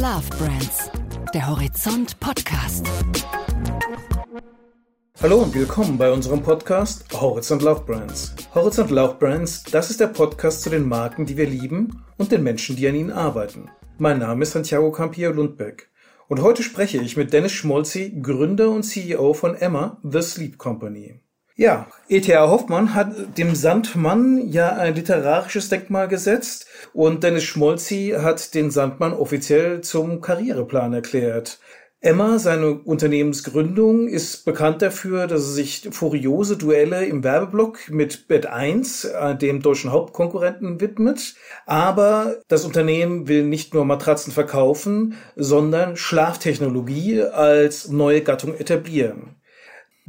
Love Brands, der Horizont Podcast. Hallo und willkommen bei unserem Podcast Horizont Love Brands. Horizont Love Brands, das ist der Podcast zu den Marken, die wir lieben und den Menschen, die an ihnen arbeiten. Mein Name ist Santiago Campillo Lundbeck und heute spreche ich mit Dennis Schmolzi, Gründer und CEO von Emma, The Sleep Company. Ja, E.T.A. Hoffmann hat dem Sandmann ja ein literarisches Denkmal gesetzt und Dennis Schmolzi hat den Sandmann offiziell zum Karriereplan erklärt. Emma, seine Unternehmensgründung, ist bekannt dafür, dass er sich furiose Duelle im Werbeblock mit Bett 1, äh, dem deutschen Hauptkonkurrenten, widmet. Aber das Unternehmen will nicht nur Matratzen verkaufen, sondern Schlaftechnologie als neue Gattung etablieren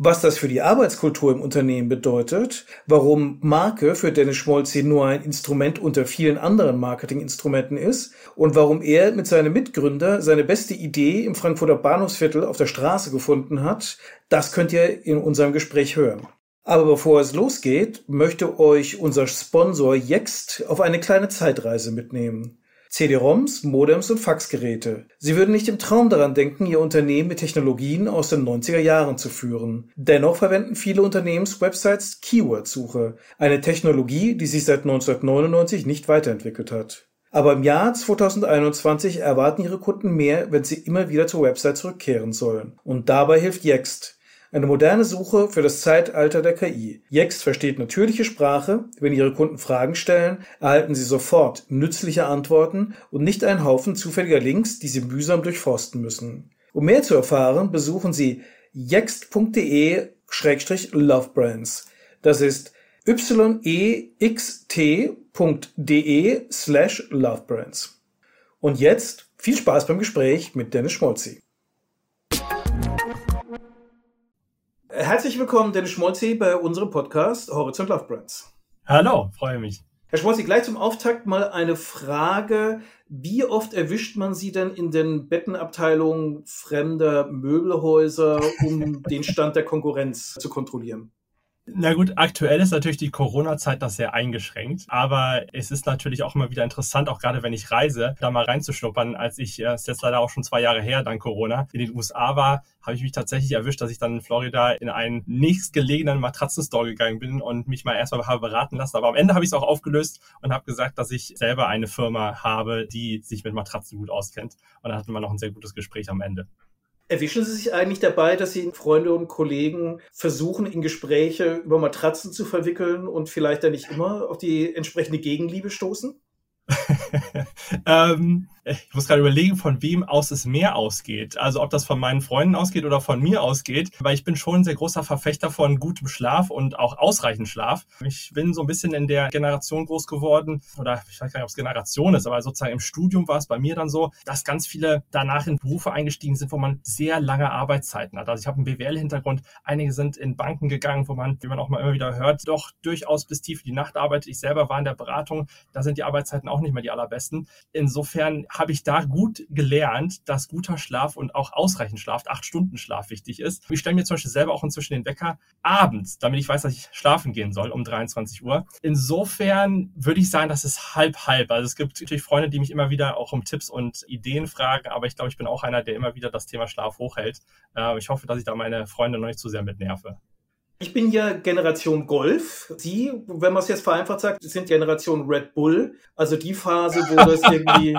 was das für die Arbeitskultur im Unternehmen bedeutet, warum Marke für Dennis Schmolzi nur ein Instrument unter vielen anderen Marketinginstrumenten ist und warum er mit seinem Mitgründer seine beste Idee im Frankfurter Bahnhofsviertel auf der Straße gefunden hat, das könnt ihr in unserem Gespräch hören. Aber bevor es losgeht, möchte euch unser Sponsor Jext auf eine kleine Zeitreise mitnehmen. CD-ROMs, Modems und Faxgeräte. Sie würden nicht im Traum daran denken, ihr Unternehmen mit Technologien aus den 90er Jahren zu führen. Dennoch verwenden viele Unternehmenswebsites Keyword-Suche, eine Technologie, die sich seit 1999 nicht weiterentwickelt hat. Aber im Jahr 2021 erwarten ihre Kunden mehr, wenn sie immer wieder zur Website zurückkehren sollen. Und dabei hilft Yext. Eine moderne Suche für das Zeitalter der KI. Yext versteht natürliche Sprache. Wenn Ihre Kunden Fragen stellen, erhalten Sie sofort nützliche Antworten und nicht einen Haufen zufälliger Links, die Sie mühsam durchforsten müssen. Um mehr zu erfahren, besuchen Sie yext.de-lovebrands. Das ist yext.de slash lovebrands. Und jetzt viel Spaß beim Gespräch mit Dennis Schmolzi. Herzlich willkommen, Dennis Schmolzi, bei unserem Podcast Horizont Love Brands. Hallo, freue mich. Herr Schmolzi, gleich zum Auftakt mal eine Frage. Wie oft erwischt man Sie denn in den Bettenabteilungen fremder Möbelhäuser, um den Stand der Konkurrenz zu kontrollieren? Na gut, aktuell ist natürlich die Corona-Zeit das sehr eingeschränkt, aber es ist natürlich auch immer wieder interessant, auch gerade wenn ich reise, da mal reinzuschnuppern. Als ich, es ist jetzt leider auch schon zwei Jahre her, dank Corona, in den USA war, habe ich mich tatsächlich erwischt, dass ich dann in Florida in einen nächstgelegenen Matratzenstore gegangen bin und mich mal erstmal habe beraten lassen. Aber am Ende habe ich es auch aufgelöst und habe gesagt, dass ich selber eine Firma habe, die sich mit Matratzen gut auskennt. Und dann hatten wir noch ein sehr gutes Gespräch am Ende. Erwischen Sie sich eigentlich dabei, dass Sie Freunde und Kollegen versuchen, in Gespräche über Matratzen zu verwickeln und vielleicht dann nicht immer auf die entsprechende Gegenliebe stoßen? ähm, ich muss gerade überlegen, von wem aus es mehr ausgeht. Also ob das von meinen Freunden ausgeht oder von mir ausgeht, weil ich bin schon ein sehr großer Verfechter von gutem Schlaf und auch ausreichend Schlaf. Ich bin so ein bisschen in der Generation groß geworden, oder ich weiß gar nicht, ob es Generation ist, aber sozusagen im Studium war es bei mir dann so, dass ganz viele danach in Berufe eingestiegen sind, wo man sehr lange Arbeitszeiten hat. Also ich habe einen BWL-Hintergrund, einige sind in Banken gegangen, wo man, wie man auch mal immer wieder hört, doch durchaus bis tief in die Nacht arbeitet. Ich selber war in der Beratung, da sind die Arbeitszeiten auch nicht mehr die allerbesten. Insofern habe ich da gut gelernt, dass guter Schlaf und auch ausreichend Schlaf, acht Stunden Schlaf wichtig ist. Ich stelle mir zum Beispiel selber auch inzwischen den Wecker abends, damit ich weiß, dass ich schlafen gehen soll um 23 Uhr. Insofern würde ich sagen, das ist halb halb. Also es gibt natürlich Freunde, die mich immer wieder auch um Tipps und Ideen fragen, aber ich glaube, ich bin auch einer, der immer wieder das Thema Schlaf hochhält. Äh, ich hoffe, dass ich da meine Freunde noch nicht zu sehr mitnerve. Ich bin ja Generation Golf. Sie, wenn man es jetzt vereinfacht sagt, sind Generation Red Bull. Also die Phase, wo das irgendwie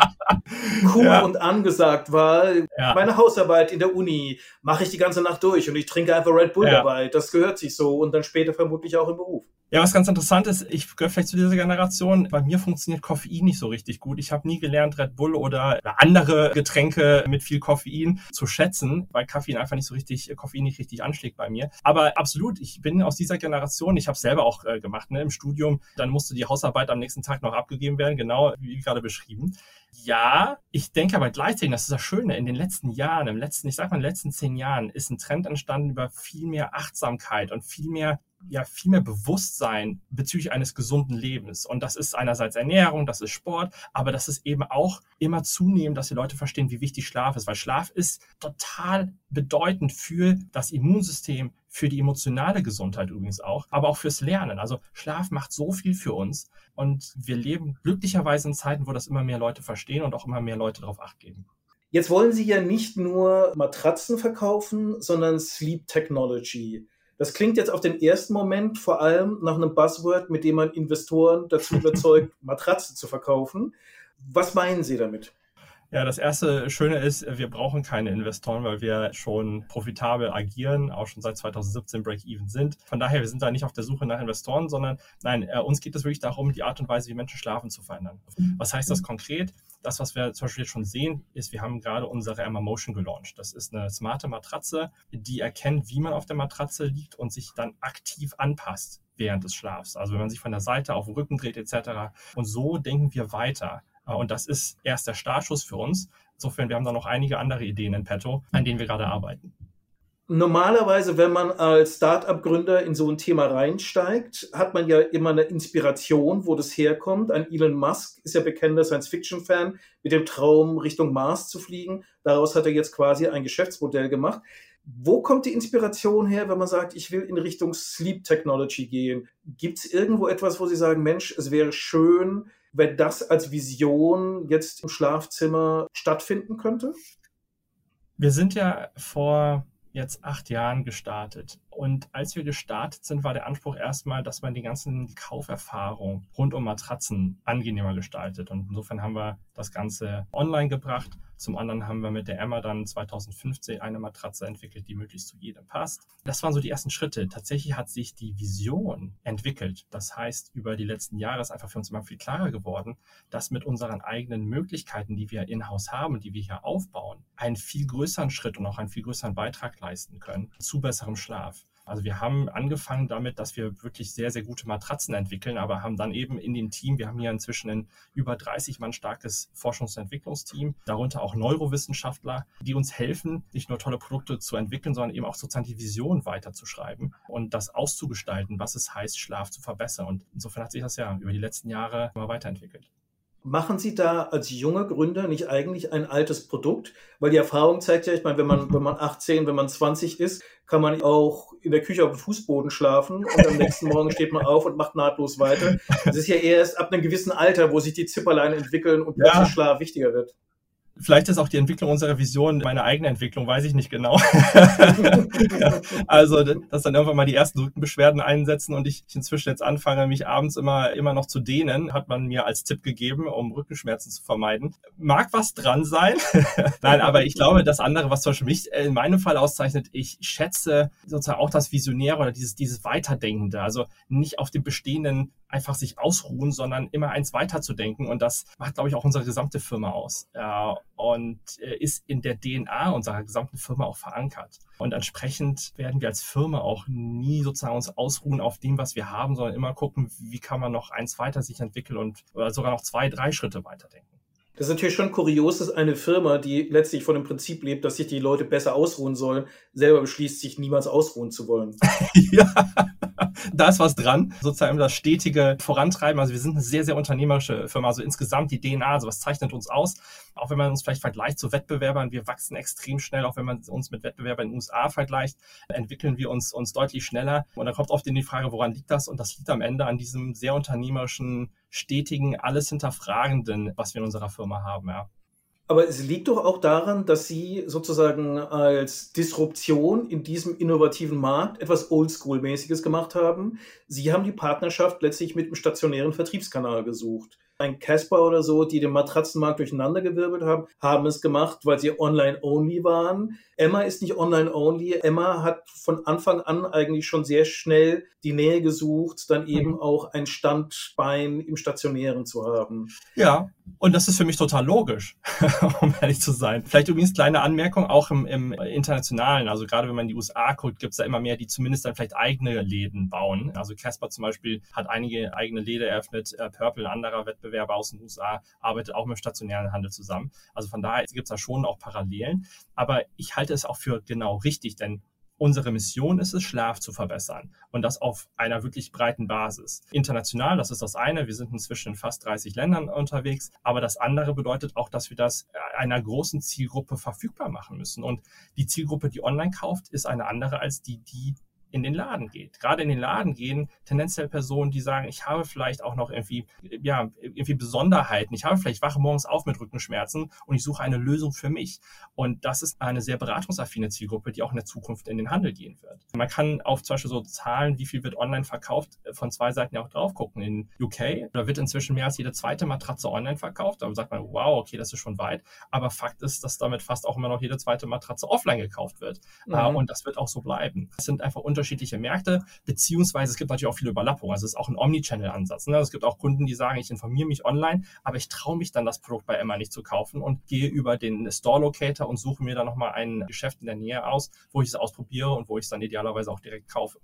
cool ja. und angesagt war. Ja. Meine Hausarbeit in der Uni mache ich die ganze Nacht durch und ich trinke einfach Red Bull ja. dabei. Das gehört sich so und dann später vermutlich auch im Beruf. Ja, was ganz interessant ist, ich gehöre vielleicht zu dieser Generation. Bei mir funktioniert Koffein nicht so richtig gut. Ich habe nie gelernt, Red Bull oder andere Getränke mit viel Koffein zu schätzen, weil Koffein einfach nicht so richtig, Koffein nicht richtig anschlägt bei mir. Aber absolut, ich bin aus dieser Generation. Ich habe selber auch äh, gemacht ne, im Studium. Dann musste die Hausarbeit am nächsten Tag noch abgegeben werden, genau wie gerade beschrieben. Ja, ich denke aber gleichzeitig, das ist das Schöne, in den letzten Jahren, im letzten, ich sag mal, in den letzten zehn Jahren ist ein Trend entstanden über viel mehr Achtsamkeit und viel mehr ja viel mehr Bewusstsein bezüglich eines gesunden Lebens. Und das ist einerseits Ernährung, das ist Sport, aber das ist eben auch immer zunehmend, dass die Leute verstehen, wie wichtig Schlaf ist, weil Schlaf ist total bedeutend für das Immunsystem, für die emotionale Gesundheit übrigens auch, aber auch fürs Lernen. Also Schlaf macht so viel für uns und wir leben glücklicherweise in Zeiten, wo das immer mehr Leute verstehen und auch immer mehr Leute darauf acht geben. Jetzt wollen Sie ja nicht nur Matratzen verkaufen, sondern Sleep Technology. Das klingt jetzt auf den ersten Moment vor allem nach einem Buzzword, mit dem man Investoren dazu überzeugt, Matratzen zu verkaufen. Was meinen Sie damit? Ja, das erste Schöne ist, wir brauchen keine Investoren, weil wir schon profitabel agieren, auch schon seit 2017 Break-Even sind. Von daher, wir sind da nicht auf der Suche nach Investoren, sondern nein, äh, uns geht es wirklich darum, die Art und Weise, wie Menschen schlafen, zu verändern. Was heißt das konkret? Das, was wir zum Beispiel jetzt schon sehen, ist, wir haben gerade unsere Emma Motion gelauncht. Das ist eine smarte Matratze, die erkennt, wie man auf der Matratze liegt und sich dann aktiv anpasst während des Schlafs. Also wenn man sich von der Seite auf den Rücken dreht etc. Und so denken wir weiter. Äh, und das ist erst der Startschuss für uns. Insofern, wir haben da noch einige andere Ideen in petto, an denen wir gerade arbeiten. Normalerweise, wenn man als Start-up-Gründer in so ein Thema reinsteigt, hat man ja immer eine Inspiration, wo das herkommt. Ein Elon Musk ist ja bekannter Science-Fiction-Fan mit dem Traum, Richtung Mars zu fliegen. Daraus hat er jetzt quasi ein Geschäftsmodell gemacht. Wo kommt die Inspiration her, wenn man sagt, ich will in Richtung Sleep Technology gehen? Gibt es irgendwo etwas, wo Sie sagen, Mensch, es wäre schön, wenn das als Vision jetzt im Schlafzimmer stattfinden könnte? Wir sind ja vor jetzt acht Jahren gestartet. Und als wir gestartet sind, war der Anspruch erstmal, dass man die ganzen Kauferfahrung rund um Matratzen angenehmer gestaltet. Und insofern haben wir das Ganze online gebracht zum anderen haben wir mit der Emma dann 2015 eine Matratze entwickelt, die möglichst zu jedem passt. Das waren so die ersten Schritte. Tatsächlich hat sich die Vision entwickelt. Das heißt, über die letzten Jahre ist einfach für uns immer viel klarer geworden, dass mit unseren eigenen Möglichkeiten, die wir in-house haben, die wir hier aufbauen, einen viel größeren Schritt und auch einen viel größeren Beitrag leisten können zu besserem Schlaf. Also wir haben angefangen damit, dass wir wirklich sehr, sehr gute Matratzen entwickeln, aber haben dann eben in dem Team, wir haben hier inzwischen ein über 30 Mann starkes Forschungs- und Entwicklungsteam, darunter auch Neurowissenschaftler, die uns helfen, nicht nur tolle Produkte zu entwickeln, sondern eben auch sozusagen die Vision weiterzuschreiben und das auszugestalten, was es heißt, Schlaf zu verbessern. Und insofern hat sich das ja über die letzten Jahre immer weiterentwickelt. Machen Sie da als junger Gründer nicht eigentlich ein altes Produkt? Weil die Erfahrung zeigt ja, ich meine, wenn man, wenn man 18, wenn man 20 ist, kann man auch in der Küche auf dem Fußboden schlafen und am nächsten Morgen steht man auf und macht nahtlos weiter. Es ist ja erst ab einem gewissen Alter, wo sich die Zipperlein entwickeln und plötzlich ja. Schlaf wichtiger wird. Vielleicht ist auch die Entwicklung unserer Vision meine eigene Entwicklung, weiß ich nicht genau. also, dass dann irgendwann mal die ersten Rückenbeschwerden einsetzen und ich inzwischen jetzt anfange, mich abends immer, immer noch zu dehnen, hat man mir als Tipp gegeben, um Rückenschmerzen zu vermeiden. Mag was dran sein. Nein, aber ich glaube, das andere, was zum Beispiel mich in meinem Fall auszeichnet, ich schätze sozusagen auch das Visionäre oder dieses, dieses Weiterdenkende. Also nicht auf dem bestehenden einfach sich ausruhen, sondern immer eins weiterzudenken. Und das macht, glaube ich, auch unsere gesamte Firma aus. Äh, und äh, ist in der DNA unserer gesamten Firma auch verankert. Und entsprechend werden wir als Firma auch nie sozusagen uns ausruhen auf dem, was wir haben, sondern immer gucken, wie kann man noch eins weiter sich entwickeln und oder sogar noch zwei, drei Schritte weiterdenken. Das ist natürlich schon kurios, dass eine Firma, die letztlich von dem Prinzip lebt, dass sich die Leute besser ausruhen sollen, selber beschließt, sich niemals ausruhen zu wollen. ja, da ist was dran. Sozusagen das stetige Vorantreiben. Also wir sind eine sehr, sehr unternehmerische Firma. Also insgesamt die DNA, also was zeichnet uns aus? Auch wenn man uns vielleicht vergleicht zu Wettbewerbern, wir wachsen extrem schnell. Auch wenn man uns mit Wettbewerbern in den USA vergleicht, entwickeln wir uns, uns deutlich schneller. Und dann kommt oft in die Frage, woran liegt das? Und das liegt am Ende an diesem sehr unternehmerischen, stetigen, alles hinterfragenden, was wir in unserer Firma haben. Ja. Aber es liegt doch auch daran, dass Sie sozusagen als Disruption in diesem innovativen Markt etwas Oldschool-mäßiges gemacht haben. Sie haben die Partnerschaft letztlich mit dem stationären Vertriebskanal gesucht ein Casper oder so, die den Matratzenmarkt durcheinandergewirbelt haben, haben es gemacht, weil sie online-only waren. Emma ist nicht online-only. Emma hat von Anfang an eigentlich schon sehr schnell die Nähe gesucht, dann eben mhm. auch ein Standbein im Stationären zu haben. Ja, und das ist für mich total logisch, um ehrlich zu sein. Vielleicht übrigens kleine Anmerkung auch im, im internationalen. Also gerade wenn man die USA guckt, gibt es da immer mehr, die zumindest dann vielleicht eigene Läden bauen. Also Casper zum Beispiel hat einige eigene Läden eröffnet. Äh, Purple, anderer Wettbewerber aus den USA, arbeitet auch mit stationären Handel zusammen. Also von daher gibt es da schon auch Parallelen. Aber ich halte es auch für genau richtig, denn Unsere Mission ist es, Schlaf zu verbessern und das auf einer wirklich breiten Basis. International, das ist das eine. Wir sind inzwischen in fast 30 Ländern unterwegs. Aber das andere bedeutet auch, dass wir das einer großen Zielgruppe verfügbar machen müssen. Und die Zielgruppe, die online kauft, ist eine andere als die, die in den Laden geht. Gerade in den Laden gehen tendenziell Personen, die sagen, ich habe vielleicht auch noch irgendwie, ja, irgendwie Besonderheiten. Ich habe vielleicht wache morgens auf mit Rückenschmerzen und ich suche eine Lösung für mich. Und das ist eine sehr beratungsaffine Zielgruppe, die auch in der Zukunft in den Handel gehen wird. Man kann auf zum Beispiel so Zahlen, wie viel wird online verkauft, von zwei Seiten ja auch drauf gucken. In UK, da wird inzwischen mehr als jede zweite Matratze online verkauft. Da sagt man, wow, okay, das ist schon weit. Aber Fakt ist, dass damit fast auch immer noch jede zweite Matratze offline gekauft wird. Mhm. Und das wird auch so bleiben. Es sind einfach unterschiedliche Märkte, beziehungsweise es gibt natürlich auch viele Überlappungen. Also es ist auch ein Omnichannel-Ansatz. Ne? Es gibt auch Kunden, die sagen, ich informiere mich online, aber ich traue mich dann das Produkt bei Emma nicht zu kaufen und gehe über den Store-Locator und suche mir dann nochmal ein Geschäft in der Nähe aus, wo ich es ausprobiere und wo ich es dann idealerweise auch direkt kaufe.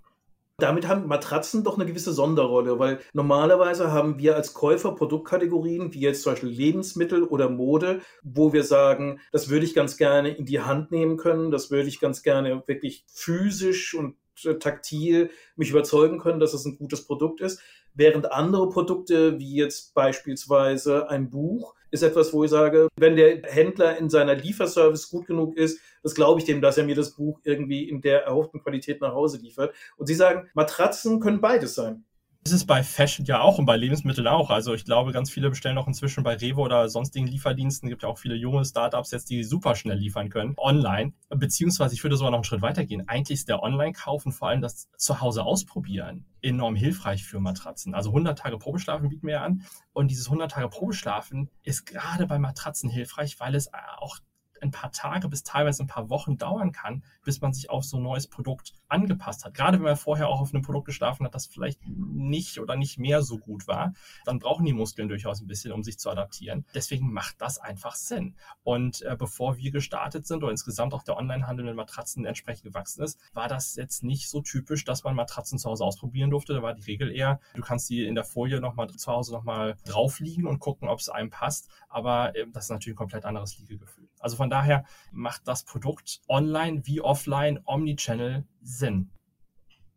Damit haben Matratzen doch eine gewisse Sonderrolle, weil normalerweise haben wir als Käufer Produktkategorien, wie jetzt zum Beispiel Lebensmittel oder Mode, wo wir sagen, das würde ich ganz gerne in die Hand nehmen können, das würde ich ganz gerne wirklich physisch und taktil mich überzeugen können, dass es ein gutes Produkt ist. Während andere Produkte, wie jetzt beispielsweise ein Buch, ist etwas, wo ich sage, wenn der Händler in seiner Lieferservice gut genug ist, das glaube ich dem, dass er mir das Buch irgendwie in der erhofften Qualität nach Hause liefert. Und Sie sagen, Matratzen können beides sein. Ist bei Fashion ja auch und bei Lebensmitteln auch. Also ich glaube, ganz viele bestellen auch inzwischen bei Revo oder sonstigen Lieferdiensten. Es gibt ja auch viele junge Startups jetzt, die super schnell liefern können, online. Beziehungsweise ich würde sogar noch einen Schritt weiter gehen. Eigentlich ist der Online-Kauf und vor allem das zu Hause ausprobieren enorm hilfreich für Matratzen. Also 100 Tage Probeschlafen bieten wir ja an. Und dieses 100 Tage Probeschlafen ist gerade bei Matratzen hilfreich, weil es auch ein paar Tage bis teilweise ein paar Wochen dauern kann, bis man sich auf so ein neues Produkt angepasst hat. Gerade wenn man vorher auch auf einem Produkt geschlafen hat, das vielleicht nicht oder nicht mehr so gut war, dann brauchen die Muskeln durchaus ein bisschen, um sich zu adaptieren. Deswegen macht das einfach Sinn. Und äh, bevor wir gestartet sind oder insgesamt auch der Onlinehandel mit Matratzen entsprechend gewachsen ist, war das jetzt nicht so typisch, dass man Matratzen zu Hause ausprobieren durfte. Da war die Regel eher, du kannst die in der Folie nochmal zu Hause nochmal drauf liegen und gucken, ob es einem passt. Aber äh, das ist natürlich ein komplett anderes Liegegefühl. Also von daher macht das Produkt online wie offline, Omnichannel Sinn.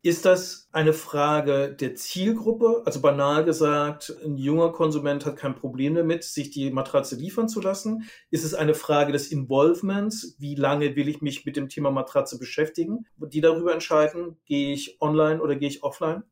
Ist das eine Frage der Zielgruppe? Also banal gesagt, ein junger Konsument hat kein Problem damit, sich die Matratze liefern zu lassen. Ist es eine Frage des Involvements? Wie lange will ich mich mit dem Thema Matratze beschäftigen? Die darüber entscheiden, gehe ich online oder gehe ich offline?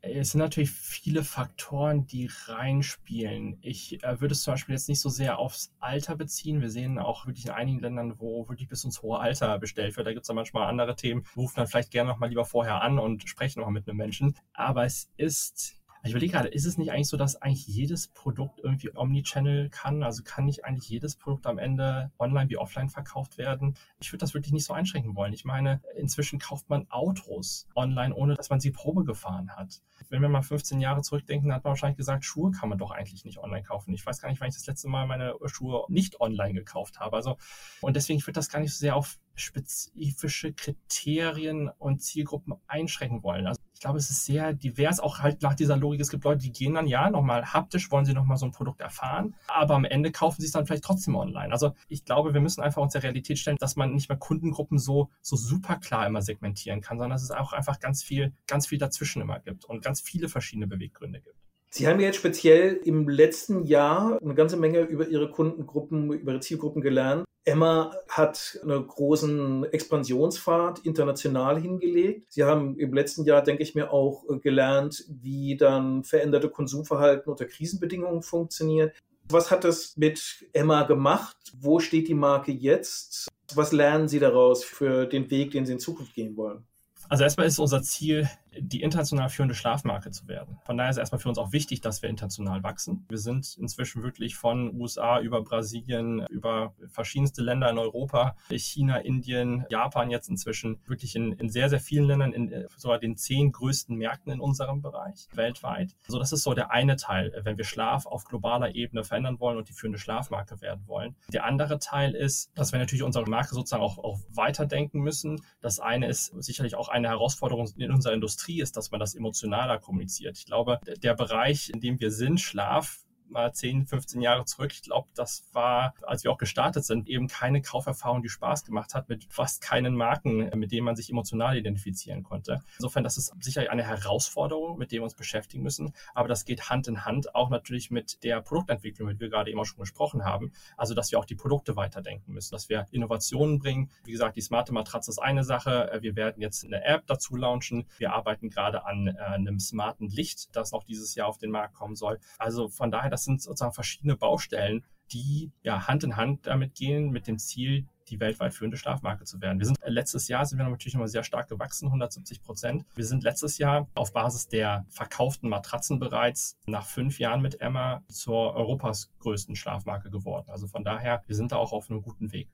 Es sind natürlich viele Faktoren, die reinspielen. Ich äh, würde es zum Beispiel jetzt nicht so sehr aufs Alter beziehen. Wir sehen auch wirklich in einigen Ländern, wo wirklich bis ins hohe Alter bestellt wird. Da gibt es dann manchmal andere Themen, rufen dann vielleicht gerne nochmal lieber vorher an und sprechen nochmal mit einem Menschen. Aber es ist ich überlege gerade, ist es nicht eigentlich so, dass eigentlich jedes Produkt irgendwie Omnichannel kann? Also kann nicht eigentlich jedes Produkt am Ende online wie offline verkauft werden? Ich würde das wirklich nicht so einschränken wollen. Ich meine, inzwischen kauft man Autos online, ohne dass man sie Probe gefahren hat. Wenn wir mal 15 Jahre zurückdenken, hat man wahrscheinlich gesagt, Schuhe kann man doch eigentlich nicht online kaufen. Ich weiß gar nicht, wann ich das letzte Mal meine Schuhe nicht online gekauft habe. Also, und deswegen, würde das gar nicht so sehr auf spezifische Kriterien und Zielgruppen einschränken wollen. Also ich glaube, es ist sehr divers, auch halt nach dieser Logik. Es gibt Leute, die gehen dann ja nochmal haptisch, wollen sie nochmal so ein Produkt erfahren, aber am Ende kaufen sie es dann vielleicht trotzdem online. Also ich glaube, wir müssen einfach uns der Realität stellen, dass man nicht mehr Kundengruppen so, so super klar immer segmentieren kann, sondern dass es auch einfach ganz viel, ganz viel dazwischen immer gibt und ganz viele verschiedene Beweggründe gibt. Sie haben jetzt speziell im letzten Jahr eine ganze Menge über Ihre Kundengruppen, über Ihre Zielgruppen gelernt. Emma hat einen großen Expansionspfad international hingelegt. Sie haben im letzten Jahr, denke ich mir, auch gelernt, wie dann veränderte Konsumverhalten unter Krisenbedingungen funktioniert. Was hat das mit Emma gemacht? Wo steht die Marke jetzt? Was lernen Sie daraus für den Weg, den Sie in Zukunft gehen wollen? Also erstmal ist unser Ziel, die international führende Schlafmarke zu werden. Von daher ist erstmal für uns auch wichtig, dass wir international wachsen. Wir sind inzwischen wirklich von USA über Brasilien, über verschiedenste Länder in Europa, China, Indien, Japan jetzt inzwischen wirklich in, in sehr, sehr vielen Ländern, in sogar den zehn größten Märkten in unserem Bereich weltweit. Also das ist so der eine Teil, wenn wir Schlaf auf globaler Ebene verändern wollen und die führende Schlafmarke werden wollen. Der andere Teil ist, dass wir natürlich unsere Marke sozusagen auch, auch weiterdenken müssen. Das eine ist sicherlich auch eine Herausforderung in unserer Industrie, ist, dass man das emotionaler kommuniziert. Ich glaube, der Bereich, in dem wir sind, Schlaf, mal 10, 15 Jahre zurück. Ich glaube, das war, als wir auch gestartet sind, eben keine Kauferfahrung, die Spaß gemacht hat, mit fast keinen Marken, mit denen man sich emotional identifizieren konnte. Insofern, das ist sicherlich eine Herausforderung, mit der wir uns beschäftigen müssen. Aber das geht Hand in Hand auch natürlich mit der Produktentwicklung, mit der wir gerade auch schon gesprochen haben. Also, dass wir auch die Produkte weiterdenken müssen, dass wir Innovationen bringen. Wie gesagt, die smarte Matratze ist eine Sache. Wir werden jetzt eine App dazu launchen. Wir arbeiten gerade an äh, einem smarten Licht, das noch dieses Jahr auf den Markt kommen soll. Also von daher, das sind sozusagen verschiedene Baustellen, die ja Hand in Hand damit gehen, mit dem Ziel, die weltweit führende Schlafmarke zu werden. Wir sind äh, letztes Jahr sind wir natürlich nochmal sehr stark gewachsen, 170 Prozent. Wir sind letztes Jahr auf Basis der verkauften Matratzen bereits nach fünf Jahren mit Emma zur Europas größten Schlafmarke geworden. Also von daher, wir sind da auch auf einem guten Weg.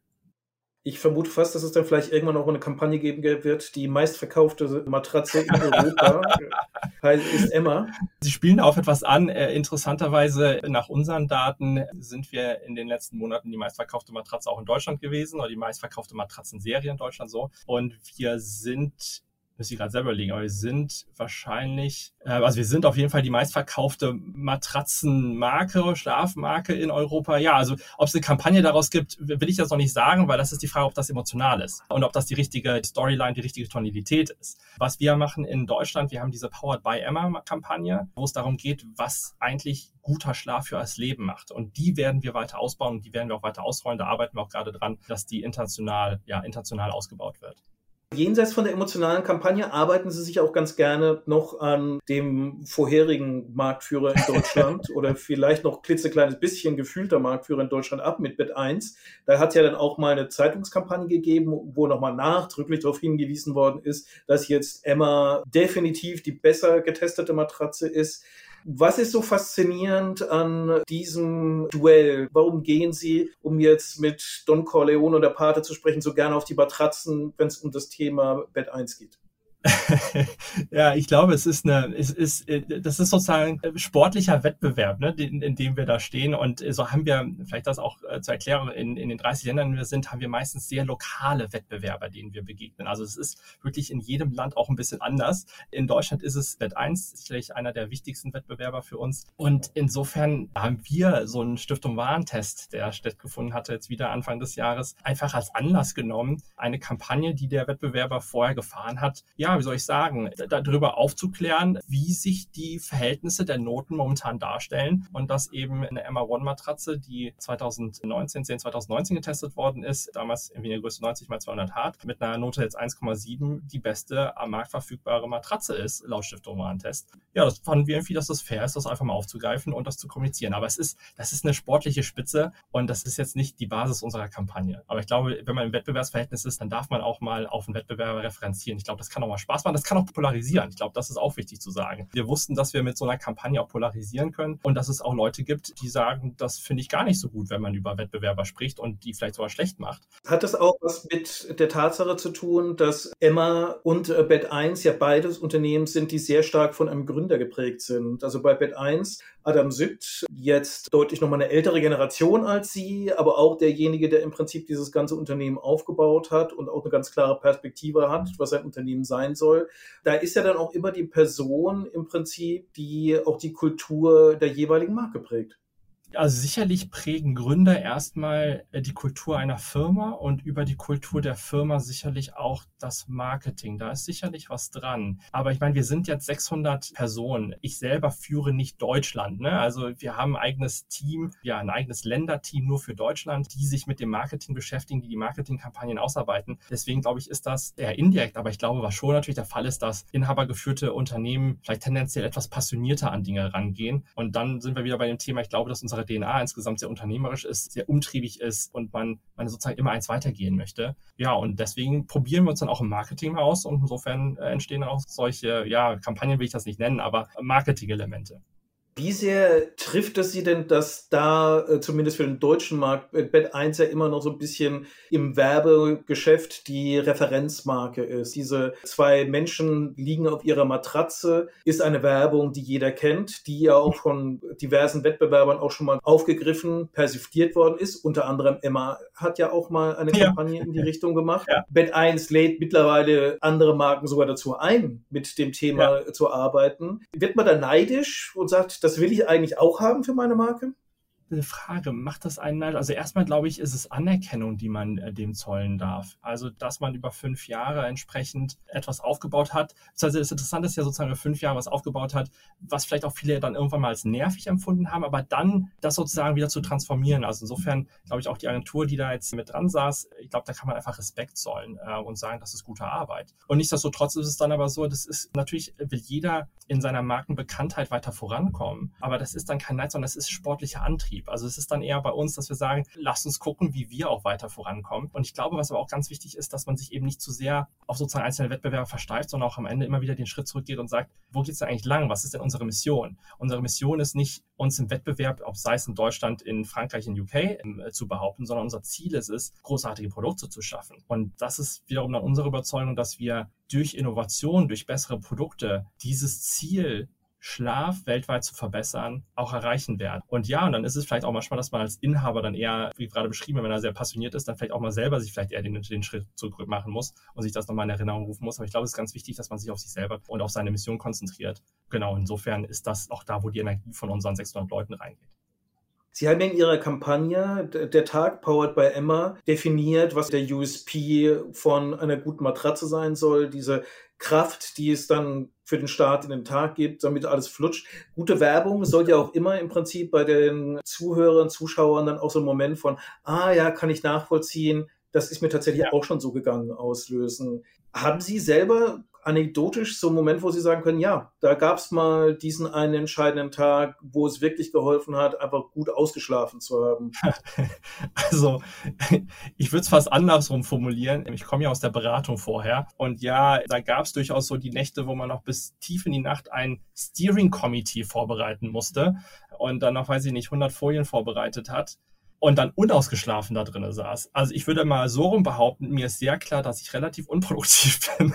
Ich vermute fast, dass es dann vielleicht irgendwann auch eine Kampagne geben wird, die meistverkaufte Matratze in Europa ist Emma. Sie spielen auf etwas an. Äh, interessanterweise, nach unseren Daten sind wir in den letzten Monaten die meistverkaufte Matratze auch in Deutschland gewesen oder die meistverkaufte Matratzenserie in Deutschland so. Und wir sind müsste ich gerade selber legen, aber wir sind wahrscheinlich, äh, also wir sind auf jeden Fall die meistverkaufte Matratzenmarke, Schlafmarke in Europa. Ja, also ob es eine Kampagne daraus gibt, will ich das noch nicht sagen, weil das ist die Frage, ob das emotional ist und ob das die richtige Storyline, die richtige Tonalität ist. Was wir machen in Deutschland, wir haben diese Powered by Emma Kampagne, wo es darum geht, was eigentlich guter Schlaf für das Leben macht. Und die werden wir weiter ausbauen und die werden wir auch weiter ausrollen. Da arbeiten wir auch gerade dran, dass die international, ja, international ausgebaut wird. Jenseits von der emotionalen Kampagne arbeiten Sie sich auch ganz gerne noch an dem vorherigen Marktführer in Deutschland oder vielleicht noch klitzekleines bisschen gefühlter Marktführer in Deutschland ab mit Bett 1. Da hat es ja dann auch mal eine Zeitungskampagne gegeben, wo nochmal nachdrücklich darauf hingewiesen worden ist, dass jetzt Emma definitiv die besser getestete Matratze ist. Was ist so faszinierend an diesem Duell? Warum gehen Sie, um jetzt mit Don Corleone oder Pate zu sprechen, so gerne auf die Matratzen, wenn es um das Thema Bett 1 geht? ja, ich glaube, es ist eine, es ist, äh, das ist sozusagen ein sportlicher Wettbewerb, ne, in, in dem wir da stehen. Und so haben wir, vielleicht das auch äh, zu erklären, in, in den 30 Ländern, in denen wir sind, haben wir meistens sehr lokale Wettbewerber, denen wir begegnen. Also es ist wirklich in jedem Land auch ein bisschen anders. In Deutschland ist es Wett 1 sicherlich einer der wichtigsten Wettbewerber für uns. Und insofern haben wir so einen Stiftung Warentest, der stattgefunden hatte, jetzt wieder Anfang des Jahres, einfach als Anlass genommen, eine Kampagne, die der Wettbewerber vorher gefahren hat, ja, wie soll ich sagen, darüber aufzuklären, wie sich die Verhältnisse der Noten momentan darstellen und dass eben eine Emma One Matratze, die 2019, 10, 2019 getestet worden ist, damals in der Größe 90 mal 200 hart, mit einer Note jetzt 1,7 die beste am Markt verfügbare Matratze ist, laut Stiftung Warentest. Ja, das fanden wir irgendwie, dass das fair ist, das einfach mal aufzugreifen und das zu kommunizieren. Aber es ist, das ist eine sportliche Spitze und das ist jetzt nicht die Basis unserer Kampagne. Aber ich glaube, wenn man im Wettbewerbsverhältnis ist, dann darf man auch mal auf einen Wettbewerber referenzieren. Ich glaube, das kann auch mal Spaß machen. Das kann auch polarisieren. Ich glaube, das ist auch wichtig zu sagen. Wir wussten, dass wir mit so einer Kampagne auch polarisieren können und dass es auch Leute gibt, die sagen, das finde ich gar nicht so gut, wenn man über Wettbewerber spricht und die vielleicht sogar schlecht macht. Hat das auch was mit der Tatsache zu tun, dass Emma und äh, Bett 1 ja beides Unternehmen sind, die sehr stark von einem Gründer geprägt sind? Also bei Bett 1 Adam Sütt, jetzt deutlich nochmal eine ältere Generation als Sie, aber auch derjenige, der im Prinzip dieses ganze Unternehmen aufgebaut hat und auch eine ganz klare Perspektive hat, was sein Unternehmen sein soll. Da ist ja dann auch immer die Person im Prinzip, die auch die Kultur der jeweiligen Marke prägt. Also sicherlich prägen Gründer erstmal äh, die Kultur einer Firma und über die Kultur der Firma sicherlich auch das Marketing. Da ist sicherlich was dran. Aber ich meine, wir sind jetzt 600 Personen. Ich selber führe nicht Deutschland. Ne? Also wir haben ein eigenes Team, ja, ein eigenes Länderteam nur für Deutschland, die sich mit dem Marketing beschäftigen, die die Marketingkampagnen ausarbeiten. Deswegen glaube ich, ist das eher indirekt. Aber ich glaube, was schon natürlich der Fall ist, dass inhabergeführte Unternehmen vielleicht tendenziell etwas passionierter an Dinge rangehen. Und dann sind wir wieder bei dem Thema, ich glaube, dass unsere unsere DNA insgesamt sehr unternehmerisch ist, sehr umtriebig ist und man, man sozusagen immer eins weitergehen möchte. Ja, und deswegen probieren wir uns dann auch im Marketing aus und insofern äh, entstehen auch solche, ja, Kampagnen will ich das nicht nennen, aber Marketing-Elemente. Wie sehr trifft es Sie denn, dass da äh, zumindest für den deutschen Markt äh, Bett 1 ja immer noch so ein bisschen im Werbegeschäft die Referenzmarke ist? Diese zwei Menschen liegen auf ihrer Matratze ist eine Werbung, die jeder kennt, die ja auch von diversen Wettbewerbern auch schon mal aufgegriffen, persifliert worden ist. Unter anderem Emma hat ja auch mal eine ja. Kampagne in die Richtung gemacht. Ja. Bett 1 lädt mittlerweile andere Marken sogar dazu ein, mit dem Thema ja. zu arbeiten. Wird man da neidisch und sagt, das will ich eigentlich auch haben für meine Marke? Eine Frage, macht das einen Neid? Also erstmal glaube ich, ist es Anerkennung, die man äh, dem zollen darf. Also, dass man über fünf Jahre entsprechend etwas aufgebaut hat. Also das Interessante ist ja sozusagen über fünf Jahre was aufgebaut hat, was vielleicht auch viele dann irgendwann mal als nervig empfunden haben, aber dann das sozusagen wieder zu transformieren. Also insofern glaube ich auch die Agentur, die da jetzt mit dran saß, ich glaube, da kann man einfach Respekt zollen äh, und sagen, das ist gute Arbeit. Und nichtsdestotrotz ist es dann aber so, das ist natürlich will jeder in seiner Markenbekanntheit weiter vorankommen, aber das ist dann kein Neid, sondern das ist sportlicher Antrieb. Antrieb. Also es ist dann eher bei uns, dass wir sagen, lasst uns gucken, wie wir auch weiter vorankommen. Und ich glaube, was aber auch ganz wichtig ist, dass man sich eben nicht zu sehr auf sozusagen einzelne Wettbewerber versteift, sondern auch am Ende immer wieder den Schritt zurückgeht und sagt, wo geht es denn eigentlich lang? Was ist denn unsere Mission? Unsere Mission ist nicht, uns im Wettbewerb, ob sei es in Deutschland, in Frankreich, in UK, äh, zu behaupten, sondern unser Ziel ist es, großartige Produkte zu schaffen. Und das ist wiederum dann unsere Überzeugung, dass wir durch Innovation, durch bessere Produkte dieses Ziel Schlaf weltweit zu verbessern, auch erreichen werden. Und ja, und dann ist es vielleicht auch manchmal, dass man als Inhaber dann eher, wie gerade beschrieben, wenn er sehr passioniert ist, dann vielleicht auch mal selber sich vielleicht eher den, den Schritt zurück machen muss und sich das nochmal in Erinnerung rufen muss. Aber ich glaube, es ist ganz wichtig, dass man sich auf sich selber und auf seine Mission konzentriert. Genau, insofern ist das auch da, wo die Energie von unseren 600 Leuten reingeht. Sie haben in Ihrer Kampagne Der Tag Powered by Emma definiert, was der USP von einer guten Matratze sein soll. Diese Kraft, die es dann für den Start in den Tag gibt, damit alles flutscht. Gute Werbung soll ja auch immer im Prinzip bei den Zuhörern, Zuschauern dann auch so ein Moment von, ah ja, kann ich nachvollziehen, das ist mir tatsächlich auch schon so gegangen, auslösen. Haben Sie selber anekdotisch so einen Moment, wo Sie sagen können, ja, da gab es mal diesen einen entscheidenden Tag, wo es wirklich geholfen hat, einfach gut ausgeschlafen zu haben? Also, ich würde es fast andersrum formulieren. Ich komme ja aus der Beratung vorher und ja, da gab es durchaus so die Nächte, wo man noch bis tief in die Nacht ein Steering Committee vorbereiten musste und dann noch, weiß ich nicht, 100 Folien vorbereitet hat und dann unausgeschlafen da drin saß. Also ich würde mal so rum behaupten, mir ist sehr klar, dass ich relativ unproduktiv bin,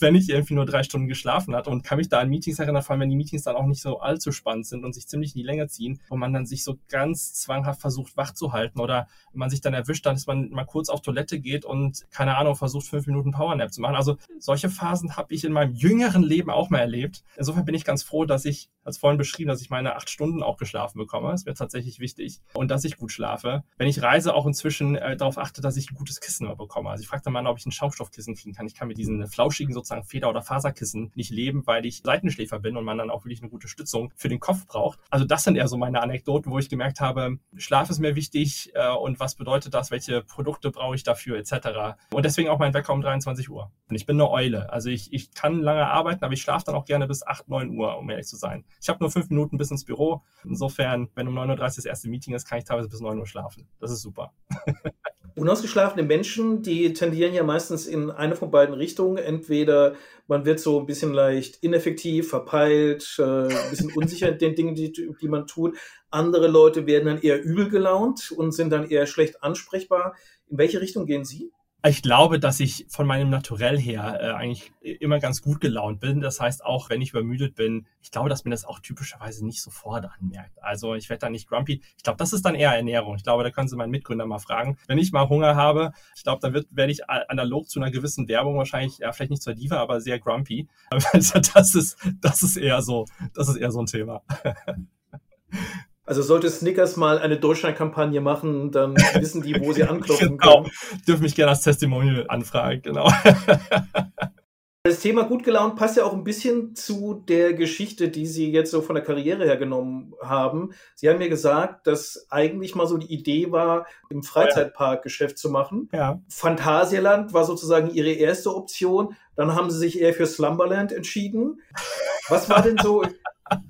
wenn ich irgendwie nur drei Stunden geschlafen hatte und kann mich da an Meetings erinnern, vor allem wenn die Meetings dann auch nicht so allzu spannend sind und sich ziemlich in die Länge ziehen, wo man dann sich so ganz zwanghaft versucht wach zu halten oder man sich dann erwischt, dass man mal kurz auf Toilette geht und keine Ahnung versucht fünf Minuten Powernap zu machen. Also solche Phasen habe ich in meinem jüngeren Leben auch mal erlebt. Insofern bin ich ganz froh, dass ich, als vorhin beschrieben, dass ich meine acht Stunden auch geschlafen bekomme. Das wäre tatsächlich wichtig und dass ich gut schlafe. Wenn ich reise, auch inzwischen äh, darauf achte, dass ich ein gutes Kissen immer bekomme. Also ich frage dann mal, ob ich ein Schaumstoffkissen kriegen kann. Ich kann mit diesen flauschigen sozusagen Feder- oder Faserkissen nicht leben, weil ich Seitenschläfer bin und man dann auch wirklich eine gute Stützung für den Kopf braucht. Also das sind eher so meine Anekdoten, wo ich gemerkt habe, Schlaf ist mir wichtig äh, und was bedeutet das, welche Produkte brauche ich dafür etc. Und deswegen auch mein Wecker um 23 Uhr. Und ich bin eine Eule. Also ich, ich kann lange arbeiten, aber ich schlafe dann auch gerne bis 8, 9 Uhr, um ehrlich zu sein. Ich habe nur fünf Minuten bis ins Büro. Insofern, wenn um 9.30 Uhr das erste Meeting ist, kann ich teilweise bis 9 Uhr schlafen. Das ist super. Unausgeschlafene Menschen, die tendieren ja meistens in eine von beiden Richtungen. Entweder man wird so ein bisschen leicht ineffektiv, verpeilt, äh, ein bisschen unsicher in den Dingen, die, die man tut. Andere Leute werden dann eher übel gelaunt und sind dann eher schlecht ansprechbar. In welche Richtung gehen Sie? Ich glaube, dass ich von meinem Naturell her äh, eigentlich immer ganz gut gelaunt bin. Das heißt, auch wenn ich übermüdet bin, ich glaube, dass mir das auch typischerweise nicht sofort anmerkt. Also ich werde da nicht grumpy. Ich glaube, das ist dann eher Ernährung. Ich glaube, da können Sie meinen Mitgründer mal fragen. Wenn ich mal Hunger habe, ich glaube, dann werde ich analog zu einer gewissen Werbung wahrscheinlich, ja, vielleicht nicht zur Diva, aber sehr grumpy. das ist, das ist eher so, das ist eher so ein Thema. Also sollte Snickers mal eine Deutschlandkampagne machen, dann wissen die, wo sie anklopfen genau. können. Dürfen mich gerne als Testimonial anfragen, genau. Das Thema gut gelaunt passt ja auch ein bisschen zu der Geschichte, die Sie jetzt so von der Karriere her genommen haben. Sie haben mir gesagt, dass eigentlich mal so die Idee war, im Freizeitpark Geschäft zu machen. Ja. Phantasialand war sozusagen Ihre erste Option. Dann haben Sie sich eher für Slumberland entschieden. Was war denn so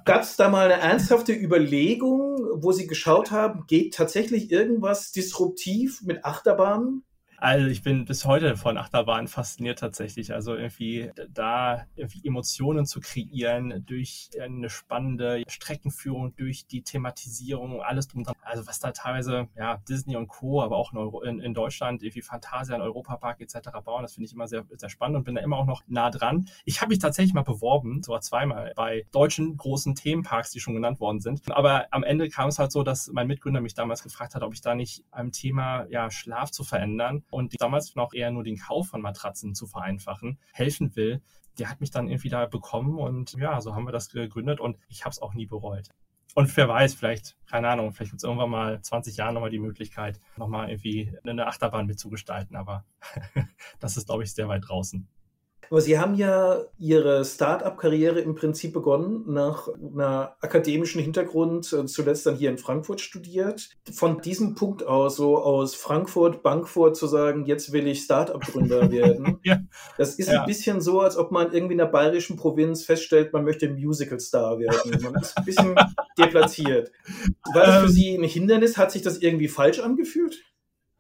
Gab es da mal eine ernsthafte Überlegung, wo Sie geschaut haben, geht tatsächlich irgendwas disruptiv mit Achterbahnen? Also ich bin bis heute von Achterbahn fasziniert tatsächlich. Also irgendwie da irgendwie Emotionen zu kreieren durch eine spannende Streckenführung, durch die Thematisierung, alles drum dran. Also was da teilweise, ja, Disney und Co., aber auch in, Euro, in, in Deutschland, irgendwie Fantasia, in Europapark etc. bauen, das finde ich immer sehr, sehr spannend und bin da immer auch noch nah dran. Ich habe mich tatsächlich mal beworben, sogar zweimal, bei deutschen großen Themenparks, die schon genannt worden sind. Aber am Ende kam es halt so, dass mein Mitgründer mich damals gefragt hat, ob ich da nicht am Thema ja, Schlaf zu verändern und damals noch eher nur den Kauf von Matratzen zu vereinfachen, helfen will, der hat mich dann irgendwie da bekommen und ja, so haben wir das gegründet und ich habe es auch nie bereut. Und wer weiß, vielleicht, keine Ahnung, vielleicht gibt es irgendwann mal 20 Jahre nochmal die Möglichkeit, nochmal irgendwie eine Achterbahn mitzugestalten. Aber das ist, glaube ich, sehr weit draußen. Aber Sie haben ja Ihre Start-up-Karriere im Prinzip begonnen nach einer akademischen Hintergrund, äh, zuletzt dann hier in Frankfurt studiert. Von diesem Punkt aus, so aus Frankfurt, Bankfurt zu sagen, jetzt will ich Start-up-Gründer werden, ja. das ist ja. ein bisschen so, als ob man irgendwie in der bayerischen Provinz feststellt, man möchte Musical-Star werden. Man ist ein bisschen deplatziert. War das für ähm. Sie ein Hindernis? Hat sich das irgendwie falsch angefühlt?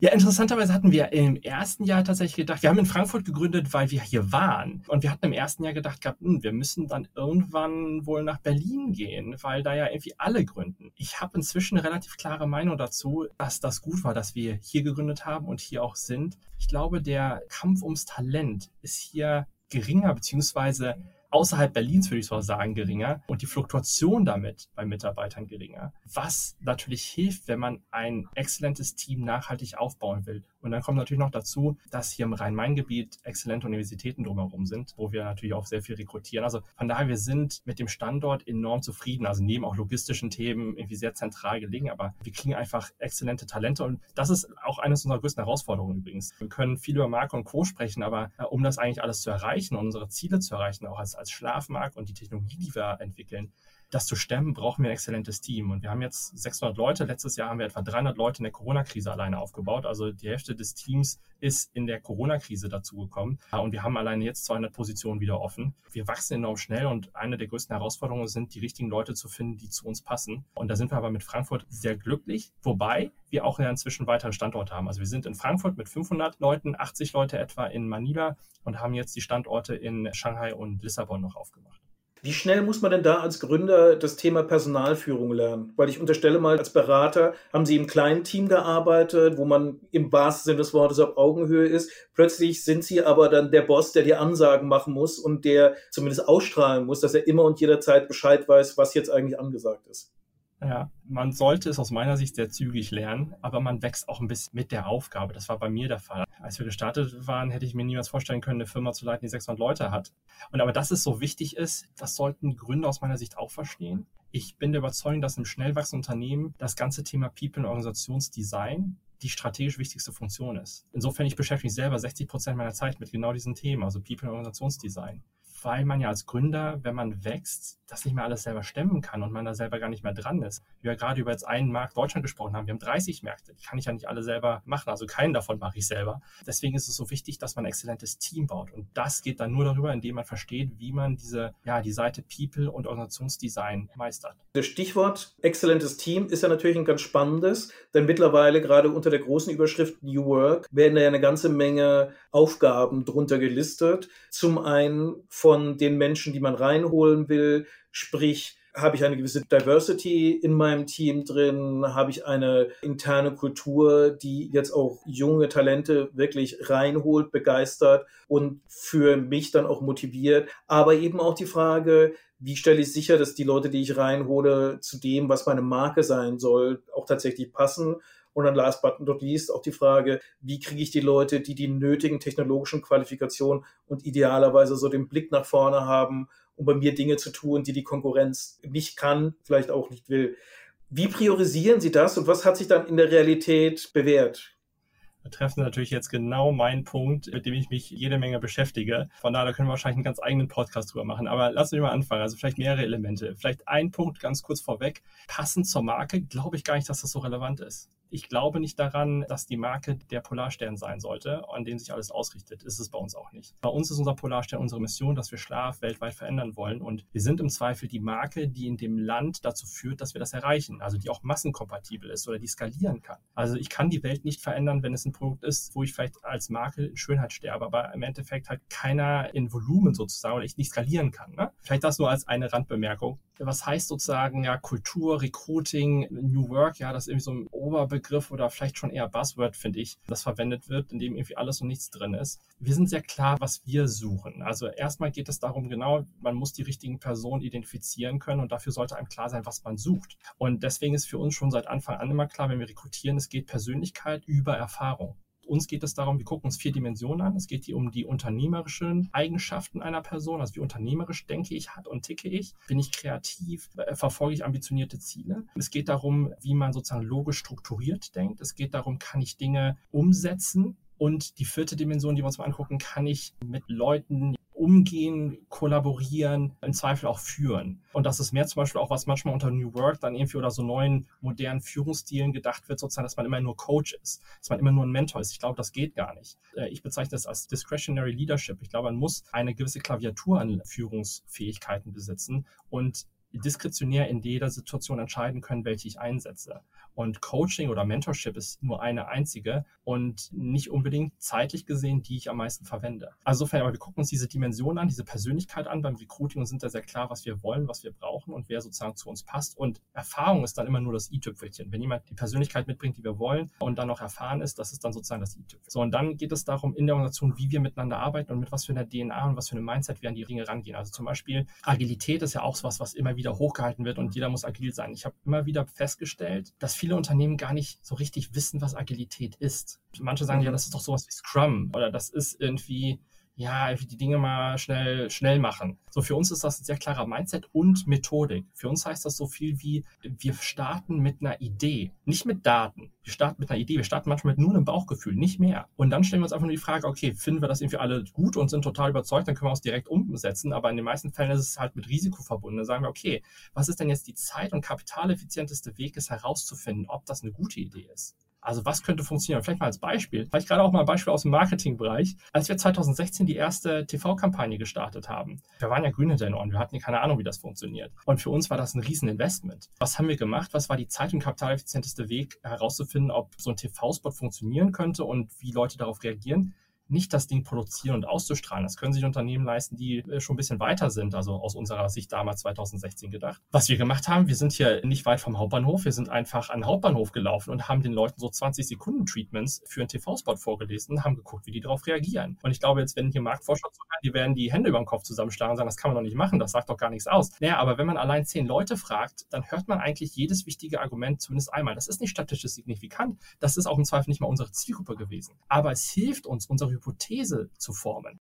Ja, interessanterweise hatten wir im ersten Jahr tatsächlich gedacht, wir haben in Frankfurt gegründet, weil wir hier waren. Und wir hatten im ersten Jahr gedacht, gehabt, hm, wir müssen dann irgendwann wohl nach Berlin gehen, weil da ja irgendwie alle gründen. Ich habe inzwischen eine relativ klare Meinung dazu, dass das gut war, dass wir hier gegründet haben und hier auch sind. Ich glaube, der Kampf ums Talent ist hier geringer, beziehungsweise außerhalb Berlins, würde ich so sagen, geringer und die Fluktuation damit bei Mitarbeitern geringer. Was natürlich hilft, wenn man ein exzellentes Team nachhaltig aufbauen will. Und dann kommt natürlich noch dazu, dass hier im Rhein-Main-Gebiet exzellente Universitäten drumherum sind, wo wir natürlich auch sehr viel rekrutieren. Also von daher, wir sind mit dem Standort enorm zufrieden. Also neben auch logistischen Themen irgendwie sehr zentral gelegen, aber wir kriegen einfach exzellente Talente und das ist auch eines unserer größten Herausforderungen übrigens. Wir können viel über Marke und Co. sprechen, aber äh, um das eigentlich alles zu erreichen, unsere Ziele zu erreichen, auch als, als Schlafmarkt und die Technologie, die wir entwickeln, das zu stemmen, brauchen wir ein exzellentes Team. Und wir haben jetzt 600 Leute. Letztes Jahr haben wir etwa 300 Leute in der Corona-Krise alleine aufgebaut. Also die Hälfte des Teams ist in der Corona-Krise dazugekommen. Und wir haben alleine jetzt 200 Positionen wieder offen. Wir wachsen enorm schnell und eine der größten Herausforderungen sind, die richtigen Leute zu finden, die zu uns passen. Und da sind wir aber mit Frankfurt sehr glücklich. Wobei wir auch inzwischen weitere Standorte haben. Also wir sind in Frankfurt mit 500 Leuten, 80 Leute etwa in Manila und haben jetzt die Standorte in Shanghai und Lissabon noch aufgemacht. Wie schnell muss man denn da als Gründer das Thema Personalführung lernen? Weil ich unterstelle mal, als Berater haben Sie im kleinen Team gearbeitet, wo man im wahrsten Sinne des Wortes auf Augenhöhe ist. Plötzlich sind Sie aber dann der Boss, der die Ansagen machen muss und der zumindest ausstrahlen muss, dass er immer und jederzeit Bescheid weiß, was jetzt eigentlich angesagt ist. Ja, man sollte es aus meiner Sicht sehr zügig lernen, aber man wächst auch ein bisschen mit der Aufgabe. Das war bei mir der Fall. Als wir gestartet waren, hätte ich mir niemals vorstellen können, eine Firma zu leiten, die 600 Leute hat. Und aber dass es so wichtig ist, das sollten Gründer aus meiner Sicht auch verstehen. Ich bin der Überzeugung, dass im schnell wachsenden Unternehmen das ganze Thema People- und Organisationsdesign die strategisch wichtigste Funktion ist. Insofern, ich beschäftige mich selber 60 Prozent meiner Zeit mit genau diesen Themen, also People- und Organisationsdesign weil man ja als Gründer, wenn man wächst, das nicht mehr alles selber stemmen kann und man da selber gar nicht mehr dran ist. Wir ja gerade über jetzt einen Markt Deutschland gesprochen haben, wir haben 30 Märkte, die kann ich ja nicht alle selber machen, also keinen davon mache ich selber. Deswegen ist es so wichtig, dass man ein exzellentes Team baut und das geht dann nur darüber, indem man versteht, wie man diese, ja, die Seite People und Organisationsdesign meistert. Das Stichwort exzellentes Team ist ja natürlich ein ganz spannendes, denn mittlerweile gerade unter der großen Überschrift New Work werden da ja eine ganze Menge Aufgaben drunter gelistet. Zum einen von den Menschen, die man reinholen will, sprich, habe ich eine gewisse Diversity in meinem Team drin? Habe ich eine interne Kultur, die jetzt auch junge Talente wirklich reinholt, begeistert und für mich dann auch motiviert? Aber eben auch die Frage, wie stelle ich sicher, dass die Leute, die ich reinhole, zu dem, was meine Marke sein soll, auch tatsächlich passen? Und dann last but not least auch die Frage, wie kriege ich die Leute, die die nötigen technologischen Qualifikationen und idealerweise so den Blick nach vorne haben, um bei mir Dinge zu tun, die die Konkurrenz nicht kann, vielleicht auch nicht will. Wie priorisieren Sie das und was hat sich dann in der Realität bewährt? Wir treffen natürlich jetzt genau meinen Punkt, mit dem ich mich jede Menge beschäftige. Von daher können wir wahrscheinlich einen ganz eigenen Podcast drüber machen. Aber lassen wir mal anfangen. Also vielleicht mehrere Elemente. Vielleicht ein Punkt ganz kurz vorweg. Passend zur Marke glaube ich gar nicht, dass das so relevant ist. Ich glaube nicht daran, dass die Marke der Polarstern sein sollte, an dem sich alles ausrichtet. Ist es bei uns auch nicht. Bei uns ist unser Polarstern unsere Mission, dass wir Schlaf weltweit verändern wollen. Und wir sind im Zweifel die Marke, die in dem Land dazu führt, dass wir das erreichen. Also die auch massenkompatibel ist oder die skalieren kann. Also ich kann die Welt nicht verändern, wenn es ein Produkt ist, wo ich vielleicht als Marke in Schönheit sterbe, aber im Endeffekt halt keiner in Volumen sozusagen oder ich nicht skalieren kann. Ne? Vielleicht das nur als eine Randbemerkung. Was heißt sozusagen ja Kultur, Recruiting, New Work, ja, das ist irgendwie so ein Oberbegriff Begriff oder vielleicht schon eher Buzzword, finde ich, das verwendet wird, in dem irgendwie alles und nichts drin ist. Wir sind sehr klar, was wir suchen. Also erstmal geht es darum, genau, man muss die richtigen Personen identifizieren können und dafür sollte einem klar sein, was man sucht. Und deswegen ist für uns schon seit Anfang an immer klar, wenn wir rekrutieren, es geht Persönlichkeit über Erfahrung. Uns geht es darum, wir gucken uns vier Dimensionen an. Es geht hier um die unternehmerischen Eigenschaften einer Person, also wie unternehmerisch denke ich, hat und ticke ich. Bin ich kreativ? Äh, verfolge ich ambitionierte Ziele? Es geht darum, wie man sozusagen logisch strukturiert denkt. Es geht darum, kann ich Dinge umsetzen? Und die vierte Dimension, die wir uns mal angucken, kann ich mit Leuten umgehen, kollaborieren, im Zweifel auch führen. Und das ist mehr zum Beispiel auch, was manchmal unter New Work dann irgendwie oder so neuen modernen Führungsstilen gedacht wird, sozusagen, dass man immer nur Coach ist, dass man immer nur ein Mentor ist. Ich glaube, das geht gar nicht. Äh, ich bezeichne das als Discretionary Leadership. Ich glaube, man muss eine gewisse Klaviatur an Führungsfähigkeiten besitzen und diskretionär in jeder Situation entscheiden können, welche ich einsetze. Und Coaching oder Mentorship ist nur eine einzige und nicht unbedingt zeitlich gesehen, die ich am meisten verwende. Also insofern, aber wir gucken uns diese Dimension an, diese Persönlichkeit an beim Recruiting und sind da sehr klar, was wir wollen, was wir brauchen und wer sozusagen zu uns passt. Und Erfahrung ist dann immer nur das i-Tüpfelchen. Wenn jemand die Persönlichkeit mitbringt, die wir wollen und dann noch erfahren ist, das ist dann sozusagen das i-Tüpfelchen. So, und dann geht es darum, in der Organisation, wie wir miteinander arbeiten und mit was für einer DNA und was für einem Mindset wir an die Dinge rangehen. Also zum Beispiel Agilität ist ja auch was, was immer wieder hochgehalten wird und jeder muss agil sein. Ich habe immer wieder festgestellt, dass viele viele Unternehmen gar nicht so richtig wissen, was Agilität ist. Manche sagen, ja, mhm. das ist doch sowas wie Scrum oder das ist irgendwie, ja, die Dinge mal schnell, schnell machen. So für uns ist das ein sehr klarer Mindset und Methodik. Für uns heißt das so viel wie, wir starten mit einer Idee, nicht mit Daten. Wir starten mit einer Idee, wir starten manchmal mit nur einem Bauchgefühl, nicht mehr. Und dann stellen wir uns einfach nur die Frage, okay, finden wir das irgendwie alle gut und sind total überzeugt, dann können wir es direkt umsetzen. Aber in den meisten Fällen ist es halt mit Risiko verbunden. Dann sagen wir, okay, was ist denn jetzt die zeit- und kapitaleffizienteste Weg, es herauszufinden, ob das eine gute Idee ist? Also was könnte funktionieren? Vielleicht mal als Beispiel. Vielleicht gerade auch mal ein Beispiel aus dem Marketingbereich. Als wir 2016 die erste TV-Kampagne gestartet haben, wir waren ja grün hinter den Ohren, wir hatten ja keine Ahnung, wie das funktioniert. Und für uns war das ein Rieseninvestment. Was haben wir gemacht? Was war die zeit- und kapitaleffizienteste Weg herauszufinden, ob so ein TV-Spot funktionieren könnte und wie Leute darauf reagieren? Nicht das Ding produzieren und auszustrahlen. Das können sich Unternehmen leisten, die äh, schon ein bisschen weiter sind, also aus unserer Sicht damals 2016 gedacht. Was wir gemacht haben, wir sind hier nicht weit vom Hauptbahnhof, wir sind einfach an den Hauptbahnhof gelaufen und haben den Leuten so 20 Sekunden Treatments für einen TV-Spot vorgelesen und haben geguckt, wie die darauf reagieren. Und ich glaube jetzt, wenn hier Marktforscher zuhören, die werden die Hände über den Kopf zusammenschlagen und sagen, das kann man doch nicht machen, das sagt doch gar nichts aus. Naja, aber wenn man allein zehn Leute fragt, dann hört man eigentlich jedes wichtige Argument zumindest einmal. Das ist nicht statistisch signifikant, das ist auch im Zweifel nicht mal unsere Zielgruppe gewesen. Aber es hilft uns, unsere Hypothese zu formen.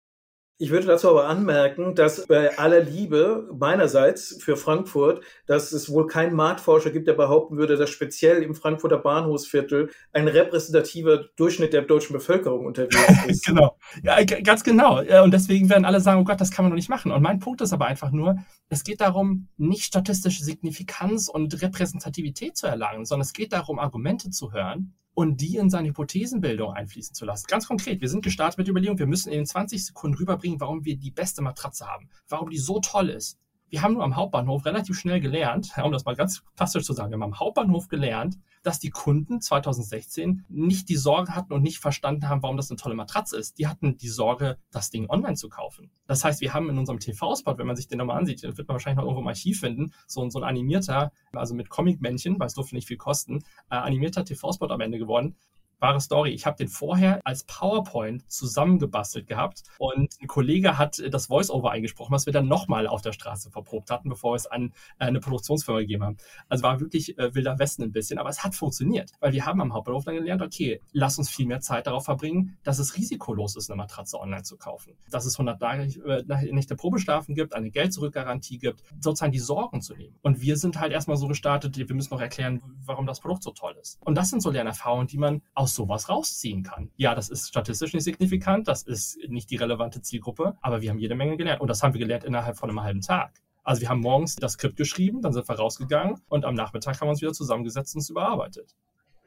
Ich würde dazu aber anmerken, dass bei aller Liebe meinerseits für Frankfurt, dass es wohl keinen Marktforscher gibt, der behaupten würde, dass speziell im Frankfurter Bahnhofsviertel ein repräsentativer Durchschnitt der deutschen Bevölkerung unterwegs ist. genau, ja, ganz genau. Und deswegen werden alle sagen, oh Gott, das kann man doch nicht machen. Und mein Punkt ist aber einfach nur, es geht darum, nicht statistische Signifikanz und Repräsentativität zu erlangen, sondern es geht darum, Argumente zu hören und die in seine Hypothesenbildung einfließen zu lassen. Ganz konkret, wir sind gestartet mit der Überlegung, wir müssen in den 20 Sekunden rüberbringen, warum wir die beste Matratze haben, warum die so toll ist. Wir haben nur am Hauptbahnhof relativ schnell gelernt, um das mal ganz plastisch zu sagen, wir haben am Hauptbahnhof gelernt, dass die Kunden 2016 nicht die Sorge hatten und nicht verstanden haben, warum das eine tolle Matratze ist. Die hatten die Sorge, das Ding online zu kaufen. Das heißt, wir haben in unserem TV-Spot, wenn man sich den nochmal ansieht, wird man wahrscheinlich noch irgendwo im Archiv finden, so, so ein animierter, also mit Comic-Männchen, weil es durfte nicht viel kosten, äh, animierter TV-Spot am Ende geworden, wahre Story. Ich habe den vorher als PowerPoint zusammengebastelt gehabt und ein Kollege hat das Voice-Over eingesprochen, was wir dann nochmal auf der Straße verprobt hatten, bevor wir es an äh, eine Produktionsfirma gegeben haben. Also war wirklich äh, wilder Westen ein bisschen, aber es hat funktioniert, weil wir haben am Hauptbahnhof dann gelernt, okay, lass uns viel mehr Zeit darauf verbringen, dass es risikolos ist, eine Matratze online zu kaufen. Dass es 100 Tage äh, nicht der Probestrafen gibt, eine Geld-Zurück-Garantie gibt, sozusagen die Sorgen zu nehmen. Und wir sind halt erstmal so gestartet, wir müssen noch erklären, warum das Produkt so toll ist. Und das sind so Lernerfahrungen, die man aus aus sowas rausziehen kann. Ja, das ist statistisch nicht signifikant, das ist nicht die relevante Zielgruppe, aber wir haben jede Menge gelernt und das haben wir gelernt innerhalb von einem halben Tag. Also wir haben morgens das Skript geschrieben, dann sind wir rausgegangen und am Nachmittag haben wir uns wieder zusammengesetzt und es überarbeitet.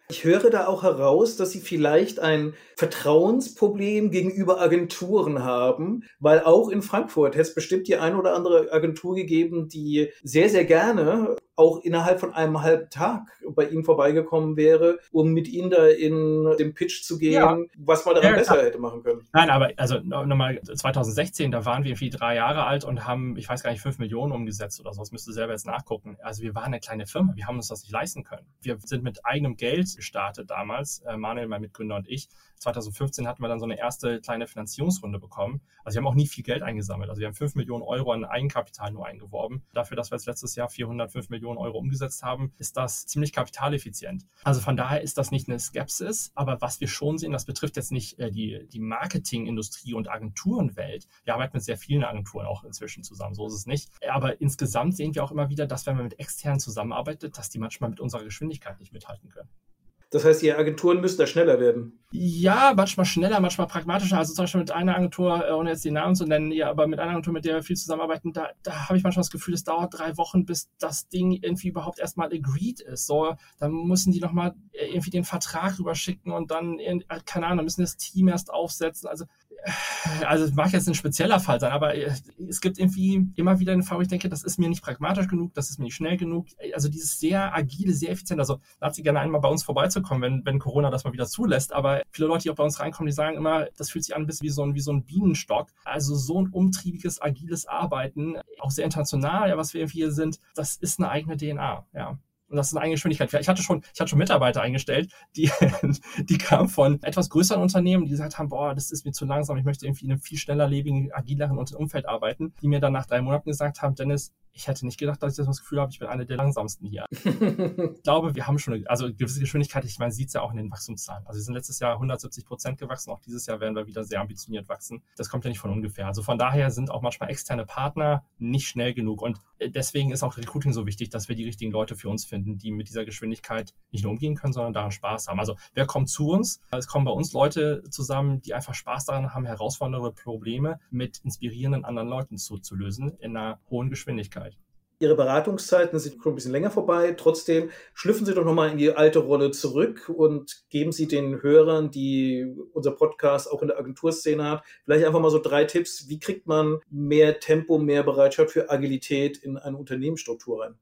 Ich höre da auch heraus, dass Sie vielleicht ein Vertrauensproblem gegenüber Agenturen haben, weil auch in Frankfurt hätte es bestimmt die ein oder andere Agentur gegeben, die sehr, sehr gerne auch innerhalb von einem halben Tag bei ihm vorbeigekommen wäre, um mit ihm da in den Pitch zu gehen, ja. was man daran ja, besser hätte machen können. Nein, aber also nochmal 2016, da waren wir irgendwie drei Jahre alt und haben, ich weiß gar nicht, fünf Millionen umgesetzt oder so. Das müsste selber jetzt nachgucken. Also wir waren eine kleine Firma, wir haben uns das nicht leisten können. Wir sind mit eigenem Geld gestartet damals, äh, Manuel, mein Mitgründer und ich. 2015 hatten wir dann so eine erste kleine Finanzierungsrunde bekommen. Also wir haben auch nie viel Geld eingesammelt. Also wir haben fünf Millionen Euro an Eigenkapital nur eingeworben. Dafür, dass wir jetzt letztes Jahr 405 Millionen Millionen Euro umgesetzt haben, ist das ziemlich kapitaleffizient. Also von daher ist das nicht eine Skepsis, aber was wir schon sehen, das betrifft jetzt nicht äh, die, die Marketingindustrie und Agenturenwelt. Wir arbeiten mit sehr vielen Agenturen auch inzwischen zusammen, so ist es nicht. Aber insgesamt sehen wir auch immer wieder, dass wenn man mit externen zusammenarbeitet, dass die manchmal mit unserer Geschwindigkeit nicht mithalten können. Das heißt, die Agenturen müssen da schneller werden. Ja, manchmal schneller, manchmal pragmatischer. Also zum Beispiel mit einer Agentur, äh, ohne jetzt die Namen zu nennen, ja, aber mit einer Agentur, mit der wir viel zusammenarbeiten, da, da habe ich manchmal das Gefühl, es dauert drei Wochen, bis das Ding irgendwie überhaupt erstmal agreed ist. So, dann müssen die nochmal äh, irgendwie den Vertrag rüberschicken und dann, äh, keine Ahnung, müssen das Team erst aufsetzen. Also also es mag jetzt ein spezieller Fall sein, aber äh, es gibt irgendwie immer wieder einen Fall, wo ich denke, das ist mir nicht pragmatisch genug, das ist mir nicht schnell genug. Also dieses sehr agile, sehr effizient. Also lad sie gerne einmal bei uns vorbeizukommen, wenn, wenn Corona das mal wieder zulässt. Aber viele Leute, die auch bei uns reinkommen, die sagen immer, das fühlt sich an ein bisschen wie so ein, wie so ein Bienenstock. Also so ein umtriebiges, agiles Arbeiten, auch sehr international, ja, was wir irgendwie hier sind, das ist eine eigene DNA, ja. Und das ist eine eigene Geschwindigkeit. Ich hatte schon, ich hatte schon Mitarbeiter eingestellt, die, die kamen von etwas größeren Unternehmen, die gesagt haben, boah, das ist mir zu langsam, ich möchte irgendwie in einem viel schneller lebigen, agileren Umfeld arbeiten, die mir dann nach drei Monaten gesagt haben, Dennis, ich hätte nicht gedacht, dass ich das Gefühl habe, ich bin einer der langsamsten hier. ich glaube, wir haben schon eine, also eine gewisse Geschwindigkeit, ich meine, sieht es ja auch in den Wachstumszahlen. Also wir sind letztes Jahr 170 Prozent gewachsen, auch dieses Jahr werden wir wieder sehr ambitioniert wachsen. Das kommt ja nicht von ungefähr. Also von daher sind auch manchmal externe Partner nicht schnell genug und äh, deswegen ist auch Recruiting so wichtig, dass wir die richtigen Leute für uns finden, die mit dieser Geschwindigkeit nicht nur umgehen können, sondern daran Spaß haben. Also wer kommt zu uns? Es kommen bei uns Leute zusammen, die einfach Spaß daran haben, herausfordernde Probleme mit inspirierenden anderen Leuten zu, zu lösen in einer hohen Geschwindigkeit. Ihre Beratungszeiten sind schon ein bisschen länger vorbei. Trotzdem schlüpfen Sie doch nochmal in die alte Rolle zurück und geben Sie den Hörern, die unser Podcast auch in der Agenturszene hat, vielleicht einfach mal so drei Tipps. Wie kriegt man mehr Tempo, mehr Bereitschaft für Agilität in eine Unternehmensstruktur rein?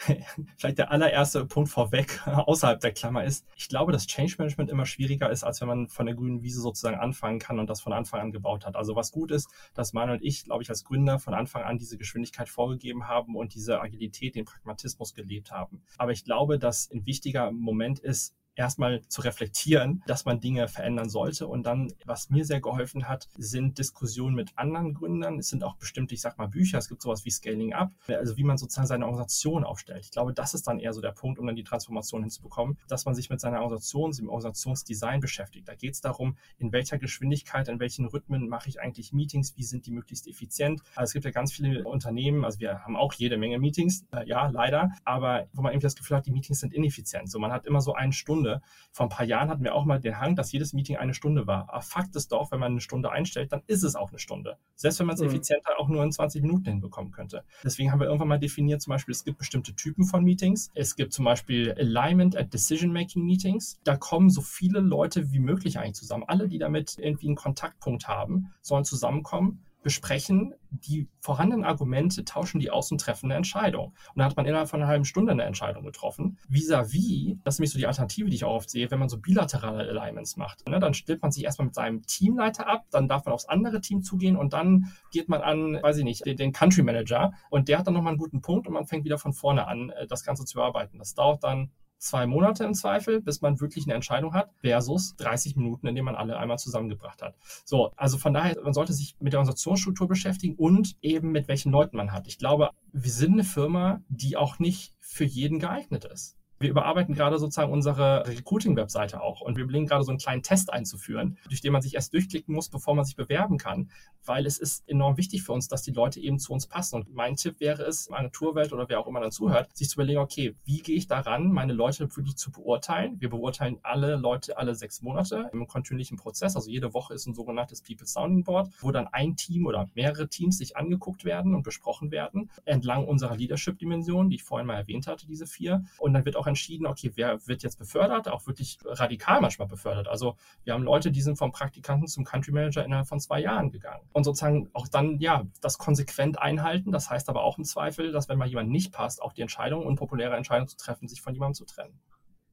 vielleicht der allererste Punkt vorweg außerhalb der Klammer ist, ich glaube, dass Change Management immer schwieriger ist, als wenn man von der grünen Wiese sozusagen anfangen kann und das von Anfang an gebaut hat. Also was gut ist, dass Manuel und ich, glaube ich, als Gründer von Anfang an diese Geschwindigkeit vorgegeben haben und diese Agilität, den Pragmatismus gelebt haben. Aber ich glaube, dass ein wichtiger Moment ist, erstmal zu reflektieren, dass man Dinge verändern sollte. Und dann, was mir sehr geholfen hat, sind Diskussionen mit anderen Gründern. Es sind auch bestimmte, ich sag mal, Bücher. Es gibt sowas wie Scaling Up, also wie man sozusagen seine Organisation aufstellt. Ich glaube, das ist dann eher so der Punkt, um dann die Transformation hinzubekommen, dass man sich mit seiner Organisation, dem Organisationsdesign beschäftigt. Da geht es darum, in welcher Geschwindigkeit, in welchen Rhythmen mache ich eigentlich Meetings, wie sind die möglichst effizient. Also es gibt ja ganz viele Unternehmen, also wir haben auch jede Menge Meetings, äh, ja, leider, aber wo man irgendwie das Gefühl hat, die Meetings sind ineffizient. So, man hat immer so eine Stunde Stunde. Vor ein paar Jahren hatten wir auch mal den Hang, dass jedes Meeting eine Stunde war. Aber Fakt ist doch, wenn man eine Stunde einstellt, dann ist es auch eine Stunde. Selbst wenn man es mhm. effizienter auch nur in 20 Minuten hinbekommen könnte. Deswegen haben wir irgendwann mal definiert, zum Beispiel, es gibt bestimmte Typen von Meetings. Es gibt zum Beispiel Alignment at Decision-Making Meetings. Da kommen so viele Leute wie möglich eigentlich zusammen. Alle, die damit irgendwie einen Kontaktpunkt haben, sollen zusammenkommen besprechen die vorhandenen Argumente, tauschen die aus und treffen eine Entscheidung. Und dann hat man innerhalb von einer halben Stunde eine Entscheidung getroffen. Vis-à-vis, das ist nämlich so die Alternative, die ich auch oft sehe, wenn man so bilaterale Alignments macht. Ne, dann stellt man sich erstmal mit seinem Teamleiter ab, dann darf man aufs andere Team zugehen und dann geht man an, weiß ich nicht, den, den Country Manager und der hat dann nochmal einen guten Punkt und man fängt wieder von vorne an, äh, das Ganze zu bearbeiten. Das dauert dann zwei Monate im Zweifel, bis man wirklich eine Entscheidung hat, versus 30 Minuten, in denen man alle einmal zusammengebracht hat. So, also von daher, man sollte sich mit der Organisationsstruktur beschäftigen und eben mit welchen Leuten man hat. Ich glaube, wir sind eine Firma, die auch nicht für jeden geeignet ist. Wir überarbeiten gerade sozusagen unsere Recruiting-Webseite auch und wir belegen gerade so einen kleinen Test einzuführen, durch den man sich erst durchklicken muss, bevor man sich bewerben kann, weil es ist enorm wichtig für uns, dass die Leute eben zu uns passen. Und mein Tipp wäre es, Agenturwelt oder wer auch immer dann zuhört, sich zu überlegen, okay, wie gehe ich daran, meine Leute wirklich zu beurteilen? Wir beurteilen alle Leute alle sechs Monate im kontinuierlichen Prozess. Also jede Woche ist ein sogenanntes People Sounding Board, wo dann ein Team oder mehrere Teams sich angeguckt werden und besprochen werden, entlang unserer Leadership-Dimension, die ich vorhin mal erwähnt hatte, diese vier. Und dann wird auch entschieden, okay, wer wird jetzt befördert, auch wirklich radikal manchmal befördert. Also wir haben Leute, die sind vom Praktikanten zum Country Manager innerhalb von zwei Jahren gegangen. Und sozusagen auch dann, ja, das konsequent einhalten. Das heißt aber auch im Zweifel, dass wenn mal jemand nicht passt, auch die Entscheidung, unpopuläre Entscheidung zu treffen, sich von jemandem zu trennen.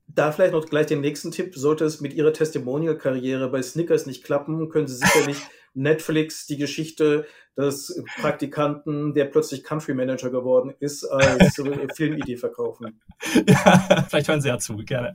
Da vielleicht noch gleich den nächsten Tipp. Sollte es mit Ihrer Testimonial-Karriere bei Snickers nicht klappen, können Sie sicherlich Netflix die Geschichte des Praktikanten, der plötzlich Country Manager geworden ist, als Filmidee verkaufen. Ja, vielleicht hören Sie ja zu, gerne.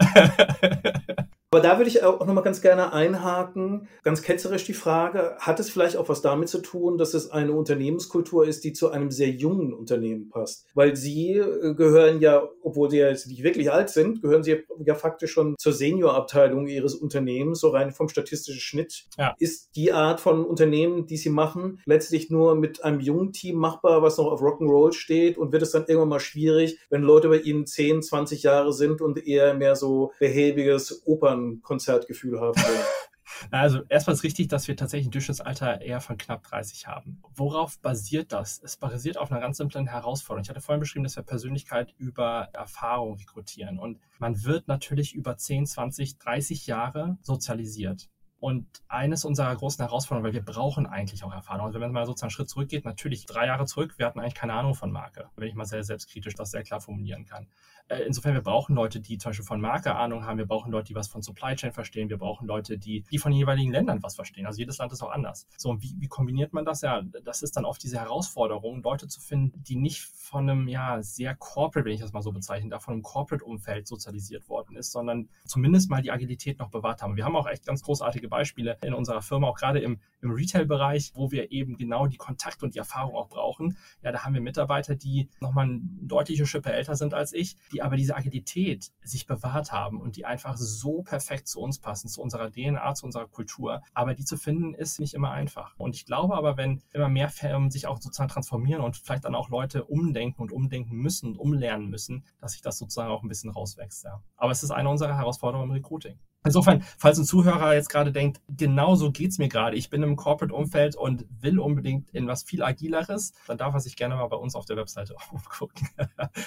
Aber da würde ich auch nochmal ganz gerne einhaken, ganz ketzerisch die Frage, hat es vielleicht auch was damit zu tun, dass es eine Unternehmenskultur ist, die zu einem sehr jungen Unternehmen passt? Weil Sie äh, gehören ja, obwohl Sie ja jetzt nicht wirklich alt sind, gehören Sie ja faktisch schon zur Seniorabteilung Ihres Unternehmens, so rein vom statistischen Schnitt. Ja. Ist die Art von Unternehmen, die Sie machen, letztlich nur mit einem jungen Team machbar, was noch auf Rock'n'Roll steht? Und wird es dann irgendwann mal schwierig, wenn Leute bei Ihnen 10, 20 Jahre sind und eher mehr so behäbiges Opern Konzertgefühl haben wollen. Also erstmal ist richtig, dass wir tatsächlich ein Durchschnittsalter eher von knapp 30 haben. Worauf basiert das? Es basiert auf einer ganz simplen Herausforderung. Ich hatte vorhin beschrieben, dass wir Persönlichkeit über Erfahrung rekrutieren. Und man wird natürlich über 10, 20, 30 Jahre sozialisiert. Und eines unserer großen Herausforderungen, weil wir brauchen eigentlich auch Erfahrung. Also wenn man mal sozusagen einen Schritt zurückgeht, natürlich drei Jahre zurück, wir hatten eigentlich keine Ahnung von Marke, wenn ich mal sehr selbstkritisch das sehr klar formulieren kann. Äh, insofern, wir brauchen Leute, die zum Beispiel von Marke Ahnung haben, wir brauchen Leute, die was von Supply Chain verstehen, wir brauchen Leute, die, die von den jeweiligen Ländern was verstehen. Also jedes Land ist auch anders. So, und wie, wie kombiniert man das? Ja, das ist dann oft diese Herausforderung, Leute zu finden, die nicht von einem, ja, sehr corporate, wenn ich das mal so bezeichne, da von einem Corporate-Umfeld sozialisiert worden ist, sondern zumindest mal die Agilität noch bewahrt haben. Wir haben auch echt ganz großartige Beispiele in unserer Firma, auch gerade im, im Retail-Bereich, wo wir eben genau die Kontakt und die Erfahrung auch brauchen. Ja, da haben wir Mitarbeiter, die nochmal eine deutliche Schippe älter sind als ich, die aber diese Agilität sich bewahrt haben und die einfach so perfekt zu uns passen, zu unserer DNA, zu unserer Kultur. Aber die zu finden, ist nicht immer einfach. Und ich glaube aber, wenn immer mehr Firmen sich auch sozusagen transformieren und vielleicht dann auch Leute umdenken und umdenken müssen und umlernen müssen, dass sich das sozusagen auch ein bisschen rauswächst. Ja. Aber es ist eine unserer Herausforderungen im Recruiting. Insofern, falls ein Zuhörer jetzt gerade denkt, genau so geht's mir gerade, ich bin im Corporate-Umfeld und will unbedingt in was viel Agileres, dann darf er sich gerne mal bei uns auf der Webseite umgucken.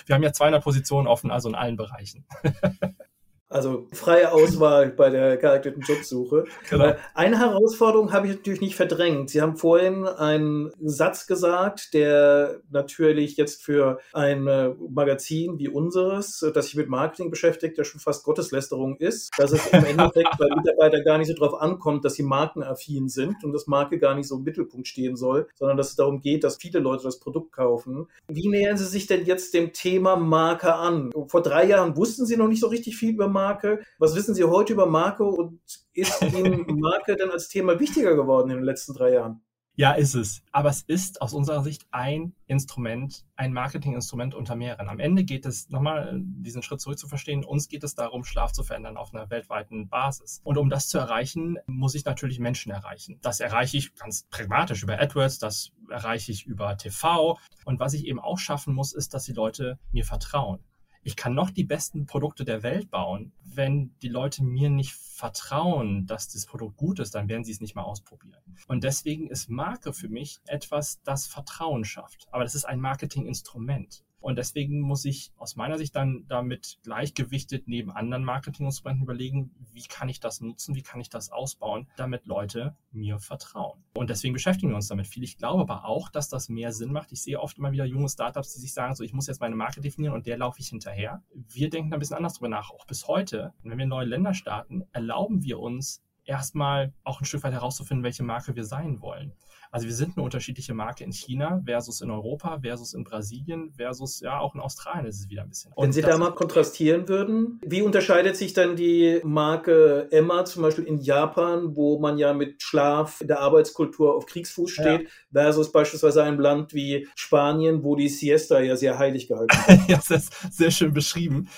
Wir haben ja 200 Positionen offen, also in allen Bereichen. Also freie Auswahl bei der geeigneten Jobsuche. Genau. Äh, eine Herausforderung habe ich natürlich nicht verdrängt. Sie haben vorhin einen Satz gesagt, der natürlich jetzt für ein äh, Magazin wie unseres, das sich mit Marketing beschäftigt, ja schon fast Gotteslästerung ist, dass es im Endeffekt bei Mitarbeitern gar nicht so darauf ankommt, dass sie markenaffin sind und dass Marke gar nicht so im Mittelpunkt stehen soll, sondern dass es darum geht, dass viele Leute das Produkt kaufen. Wie nähern Sie sich denn jetzt dem Thema Marke an? Vor drei Jahren wussten Sie noch nicht so richtig viel über Marke. Was wissen Sie heute über Marke und ist Ihnen Marke denn als Thema wichtiger geworden in den letzten drei Jahren? Ja, ist es. Aber es ist aus unserer Sicht ein Instrument, ein Marketinginstrument unter mehreren. Am Ende geht es, nochmal diesen Schritt zurück zu verstehen, uns geht es darum, Schlaf zu verändern auf einer weltweiten Basis. Und um das zu erreichen, muss ich natürlich Menschen erreichen. Das erreiche ich ganz pragmatisch über AdWords, das erreiche ich über TV. Und was ich eben auch schaffen muss, ist, dass die Leute mir vertrauen ich kann noch die besten Produkte der Welt bauen. Wenn die Leute mir nicht vertrauen, dass das Produkt gut ist, dann werden sie es nicht mal ausprobieren. Und deswegen ist Marke für mich etwas, das Vertrauen schafft. Aber das ist ein Marketinginstrument. Und deswegen muss ich aus meiner Sicht dann damit gleichgewichtet neben anderen Marketinginstrumenten überlegen, wie kann ich das nutzen, wie kann ich das ausbauen, damit Leute mir vertrauen. Und deswegen beschäftigen wir uns damit viel. Ich glaube aber auch, dass das mehr Sinn macht. Ich sehe oft immer wieder junge Startups, die sich sagen, so ich muss jetzt meine Marke definieren und der laufe ich hinterher. Wir denken ein bisschen anders drüber nach. Auch bis heute, wenn wir neue Länder starten, erlauben wir uns erstmal auch ein Stück weit herauszufinden, welche Marke wir sein wollen. Also wir sind eine unterschiedliche Marke in China versus in Europa versus in Brasilien versus ja auch in Australien ist es wieder ein bisschen. Wenn Sie da mal kontrastieren würden, wie unterscheidet sich dann die Marke Emma zum Beispiel in Japan, wo man ja mit Schlaf in der Arbeitskultur auf Kriegsfuß steht, ja. versus beispielsweise einem Land wie Spanien, wo die Siesta ja sehr heilig gehalten wird? ja, das ist sehr schön beschrieben.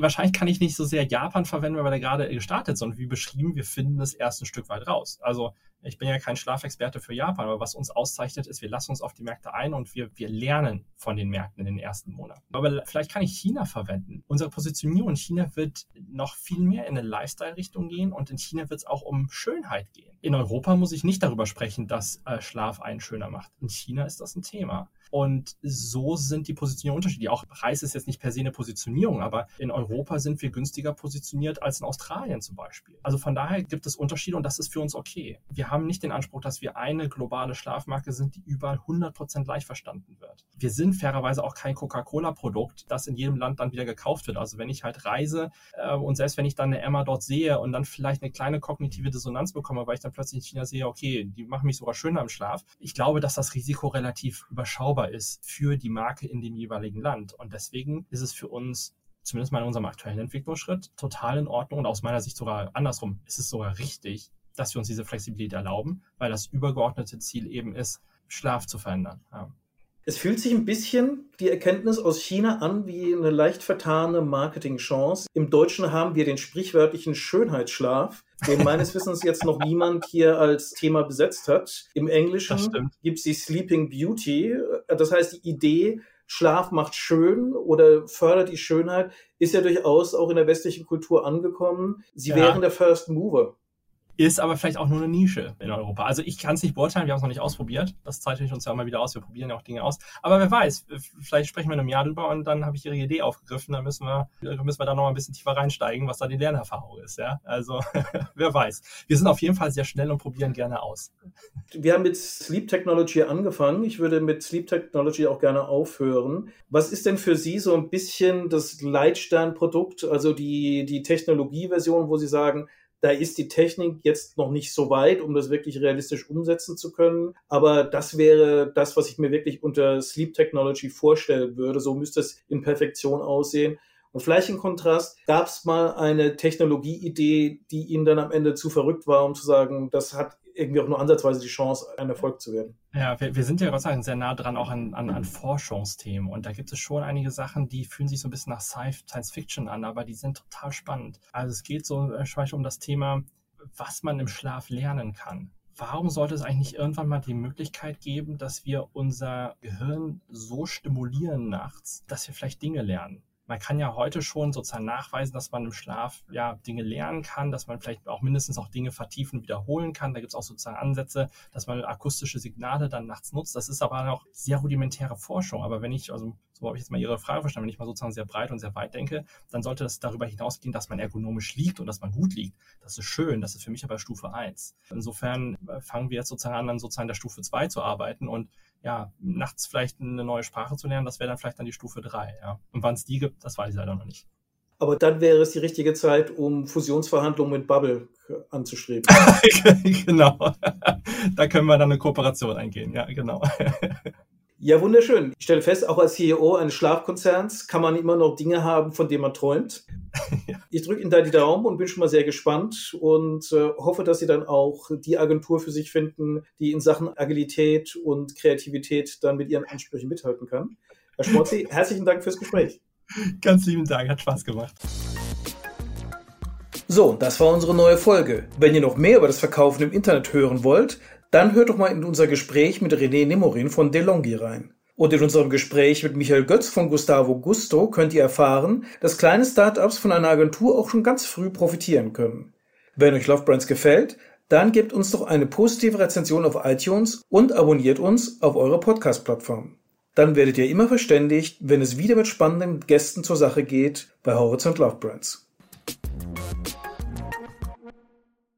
Wahrscheinlich kann ich nicht so sehr Japan verwenden, weil wir da gerade gestartet sind. Wie beschrieben, wir finden es erst ein Stück weit raus. Also ich bin ja kein Schlafexperte für Japan, aber was uns auszeichnet, ist, wir lassen uns auf die Märkte ein und wir, wir lernen von den Märkten in den ersten Monaten. Aber vielleicht kann ich China verwenden. Unsere Positionierung in China wird noch viel mehr in eine Lifestyle-Richtung gehen und in China wird es auch um Schönheit gehen. In Europa muss ich nicht darüber sprechen, dass äh, Schlaf einen schöner macht. In China ist das ein Thema. Und so sind die Positionierungen unterschiedlich. Auch Preis ist jetzt nicht per se eine Positionierung, aber in Europa sind wir günstiger positioniert als in Australien zum Beispiel. Also von daher gibt es Unterschiede und das ist für uns okay. Wir haben nicht den Anspruch, dass wir eine globale Schlafmarke sind, die überall 100% gleich verstanden wird. Wir sind fairerweise auch kein Coca-Cola-Produkt, das in jedem Land dann wieder gekauft wird. Also wenn ich halt reise äh, und selbst wenn ich dann eine Emma dort sehe und dann vielleicht eine kleine kognitive Dissonanz bekomme, weil ich dann plötzlich in China sehe, okay, die machen mich sogar schöner im Schlaf. Ich glaube, dass das Risiko relativ überschaubar ist für die Marke in dem jeweiligen Land. Und deswegen ist es für uns zumindest mal in unserem aktuellen Entwicklungsschritt, total in Ordnung und aus meiner Sicht sogar andersrum. Ist es sogar richtig, dass wir uns diese Flexibilität erlauben, weil das übergeordnete Ziel eben ist, Schlaf zu verändern. Ja. Es fühlt sich ein bisschen die Erkenntnis aus China an wie eine leicht vertane Marketingchance. Im Deutschen haben wir den sprichwörtlichen Schönheitsschlaf, den meines Wissens jetzt noch niemand hier als Thema besetzt hat. Im Englischen gibt es die Sleeping Beauty. Das heißt, die Idee, Schlaf macht schön oder fördert die Schönheit, ist ja durchaus auch in der westlichen Kultur angekommen. Sie ja. wären der First Mover ist aber vielleicht auch nur eine Nische in Europa. Also ich kann es nicht beurteilen, wir haben es noch nicht ausprobiert. Das zeichnet uns ja immer wieder aus. Wir probieren ja auch Dinge aus. Aber wer weiß, vielleicht sprechen wir in einem Jahr drüber und dann habe ich Ihre Idee aufgegriffen. Dann müssen wir, müssen wir da noch ein bisschen tiefer reinsteigen, was da die Lernerfahrung ist. Ja? Also wer weiß. Wir sind auf jeden Fall sehr schnell und probieren gerne aus. Wir haben mit Sleep Technology angefangen. Ich würde mit Sleep Technology auch gerne aufhören. Was ist denn für Sie so ein bisschen das Leitsternprodukt, also die, die Technologieversion, wo Sie sagen, da ist die Technik jetzt noch nicht so weit, um das wirklich realistisch umsetzen zu können. Aber das wäre das, was ich mir wirklich unter Sleep Technology vorstellen würde. So müsste es in Perfektion aussehen. Und vielleicht im Kontrast, gab es mal eine Technologieidee, die Ihnen dann am Ende zu verrückt war, um zu sagen, das hat irgendwie auch nur ansatzweise die Chance, ein Erfolg zu werden. Ja, wir, wir sind ja Gott sei Dank sehr nah dran auch an, an, an Forschungsthemen und da gibt es schon einige Sachen, die fühlen sich so ein bisschen nach Science Fiction an, aber die sind total spannend. Also es geht so äh, zum Beispiel um das Thema, was man im Schlaf lernen kann. Warum sollte es eigentlich nicht irgendwann mal die Möglichkeit geben, dass wir unser Gehirn so stimulieren nachts, dass wir vielleicht Dinge lernen? Man kann ja heute schon sozusagen nachweisen, dass man im Schlaf ja Dinge lernen kann, dass man vielleicht auch mindestens auch Dinge vertiefen, wiederholen kann. Da gibt es auch sozusagen Ansätze, dass man akustische Signale dann nachts nutzt. Das ist aber noch sehr rudimentäre Forschung. Aber wenn ich, also so habe ich jetzt mal Ihre Frage verstanden, wenn ich mal sozusagen sehr breit und sehr weit denke, dann sollte das darüber hinausgehen, dass man ergonomisch liegt und dass man gut liegt. Das ist schön, das ist für mich aber Stufe 1. Insofern äh, fangen wir jetzt sozusagen an, dann sozusagen der Stufe 2 zu arbeiten und ja, nachts vielleicht eine neue Sprache zu lernen, das wäre dann vielleicht dann die Stufe 3. Ja. Und wann es die gibt, das weiß ich leider noch nicht. Aber dann wäre es die richtige Zeit, um Fusionsverhandlungen mit Bubble anzustreben. genau. da können wir dann eine Kooperation eingehen. Ja, genau. Ja, wunderschön. Ich stelle fest, auch als CEO eines Schlafkonzerns kann man immer noch Dinge haben, von denen man träumt. ja. Ich drücke Ihnen da die Daumen und bin schon mal sehr gespannt und äh, hoffe, dass Sie dann auch die Agentur für sich finden, die in Sachen Agilität und Kreativität dann mit Ihren Ansprüchen mithalten kann. Herr Schmorzi, herzlichen Dank fürs Gespräch. Ganz lieben Dank, hat Spaß gemacht. So, das war unsere neue Folge. Wenn ihr noch mehr über das Verkaufen im Internet hören wollt, dann hört doch mal in unser Gespräch mit René Nemorin von DeLonghi rein. Und in unserem Gespräch mit Michael Götz von Gustavo Gusto könnt ihr erfahren, dass kleine Startups von einer Agentur auch schon ganz früh profitieren können. Wenn euch Love Brands gefällt, dann gebt uns doch eine positive Rezension auf iTunes und abonniert uns auf eurer Podcast-Plattform. Dann werdet ihr immer verständigt, wenn es wieder mit spannenden Gästen zur Sache geht bei Horizont Love Brands.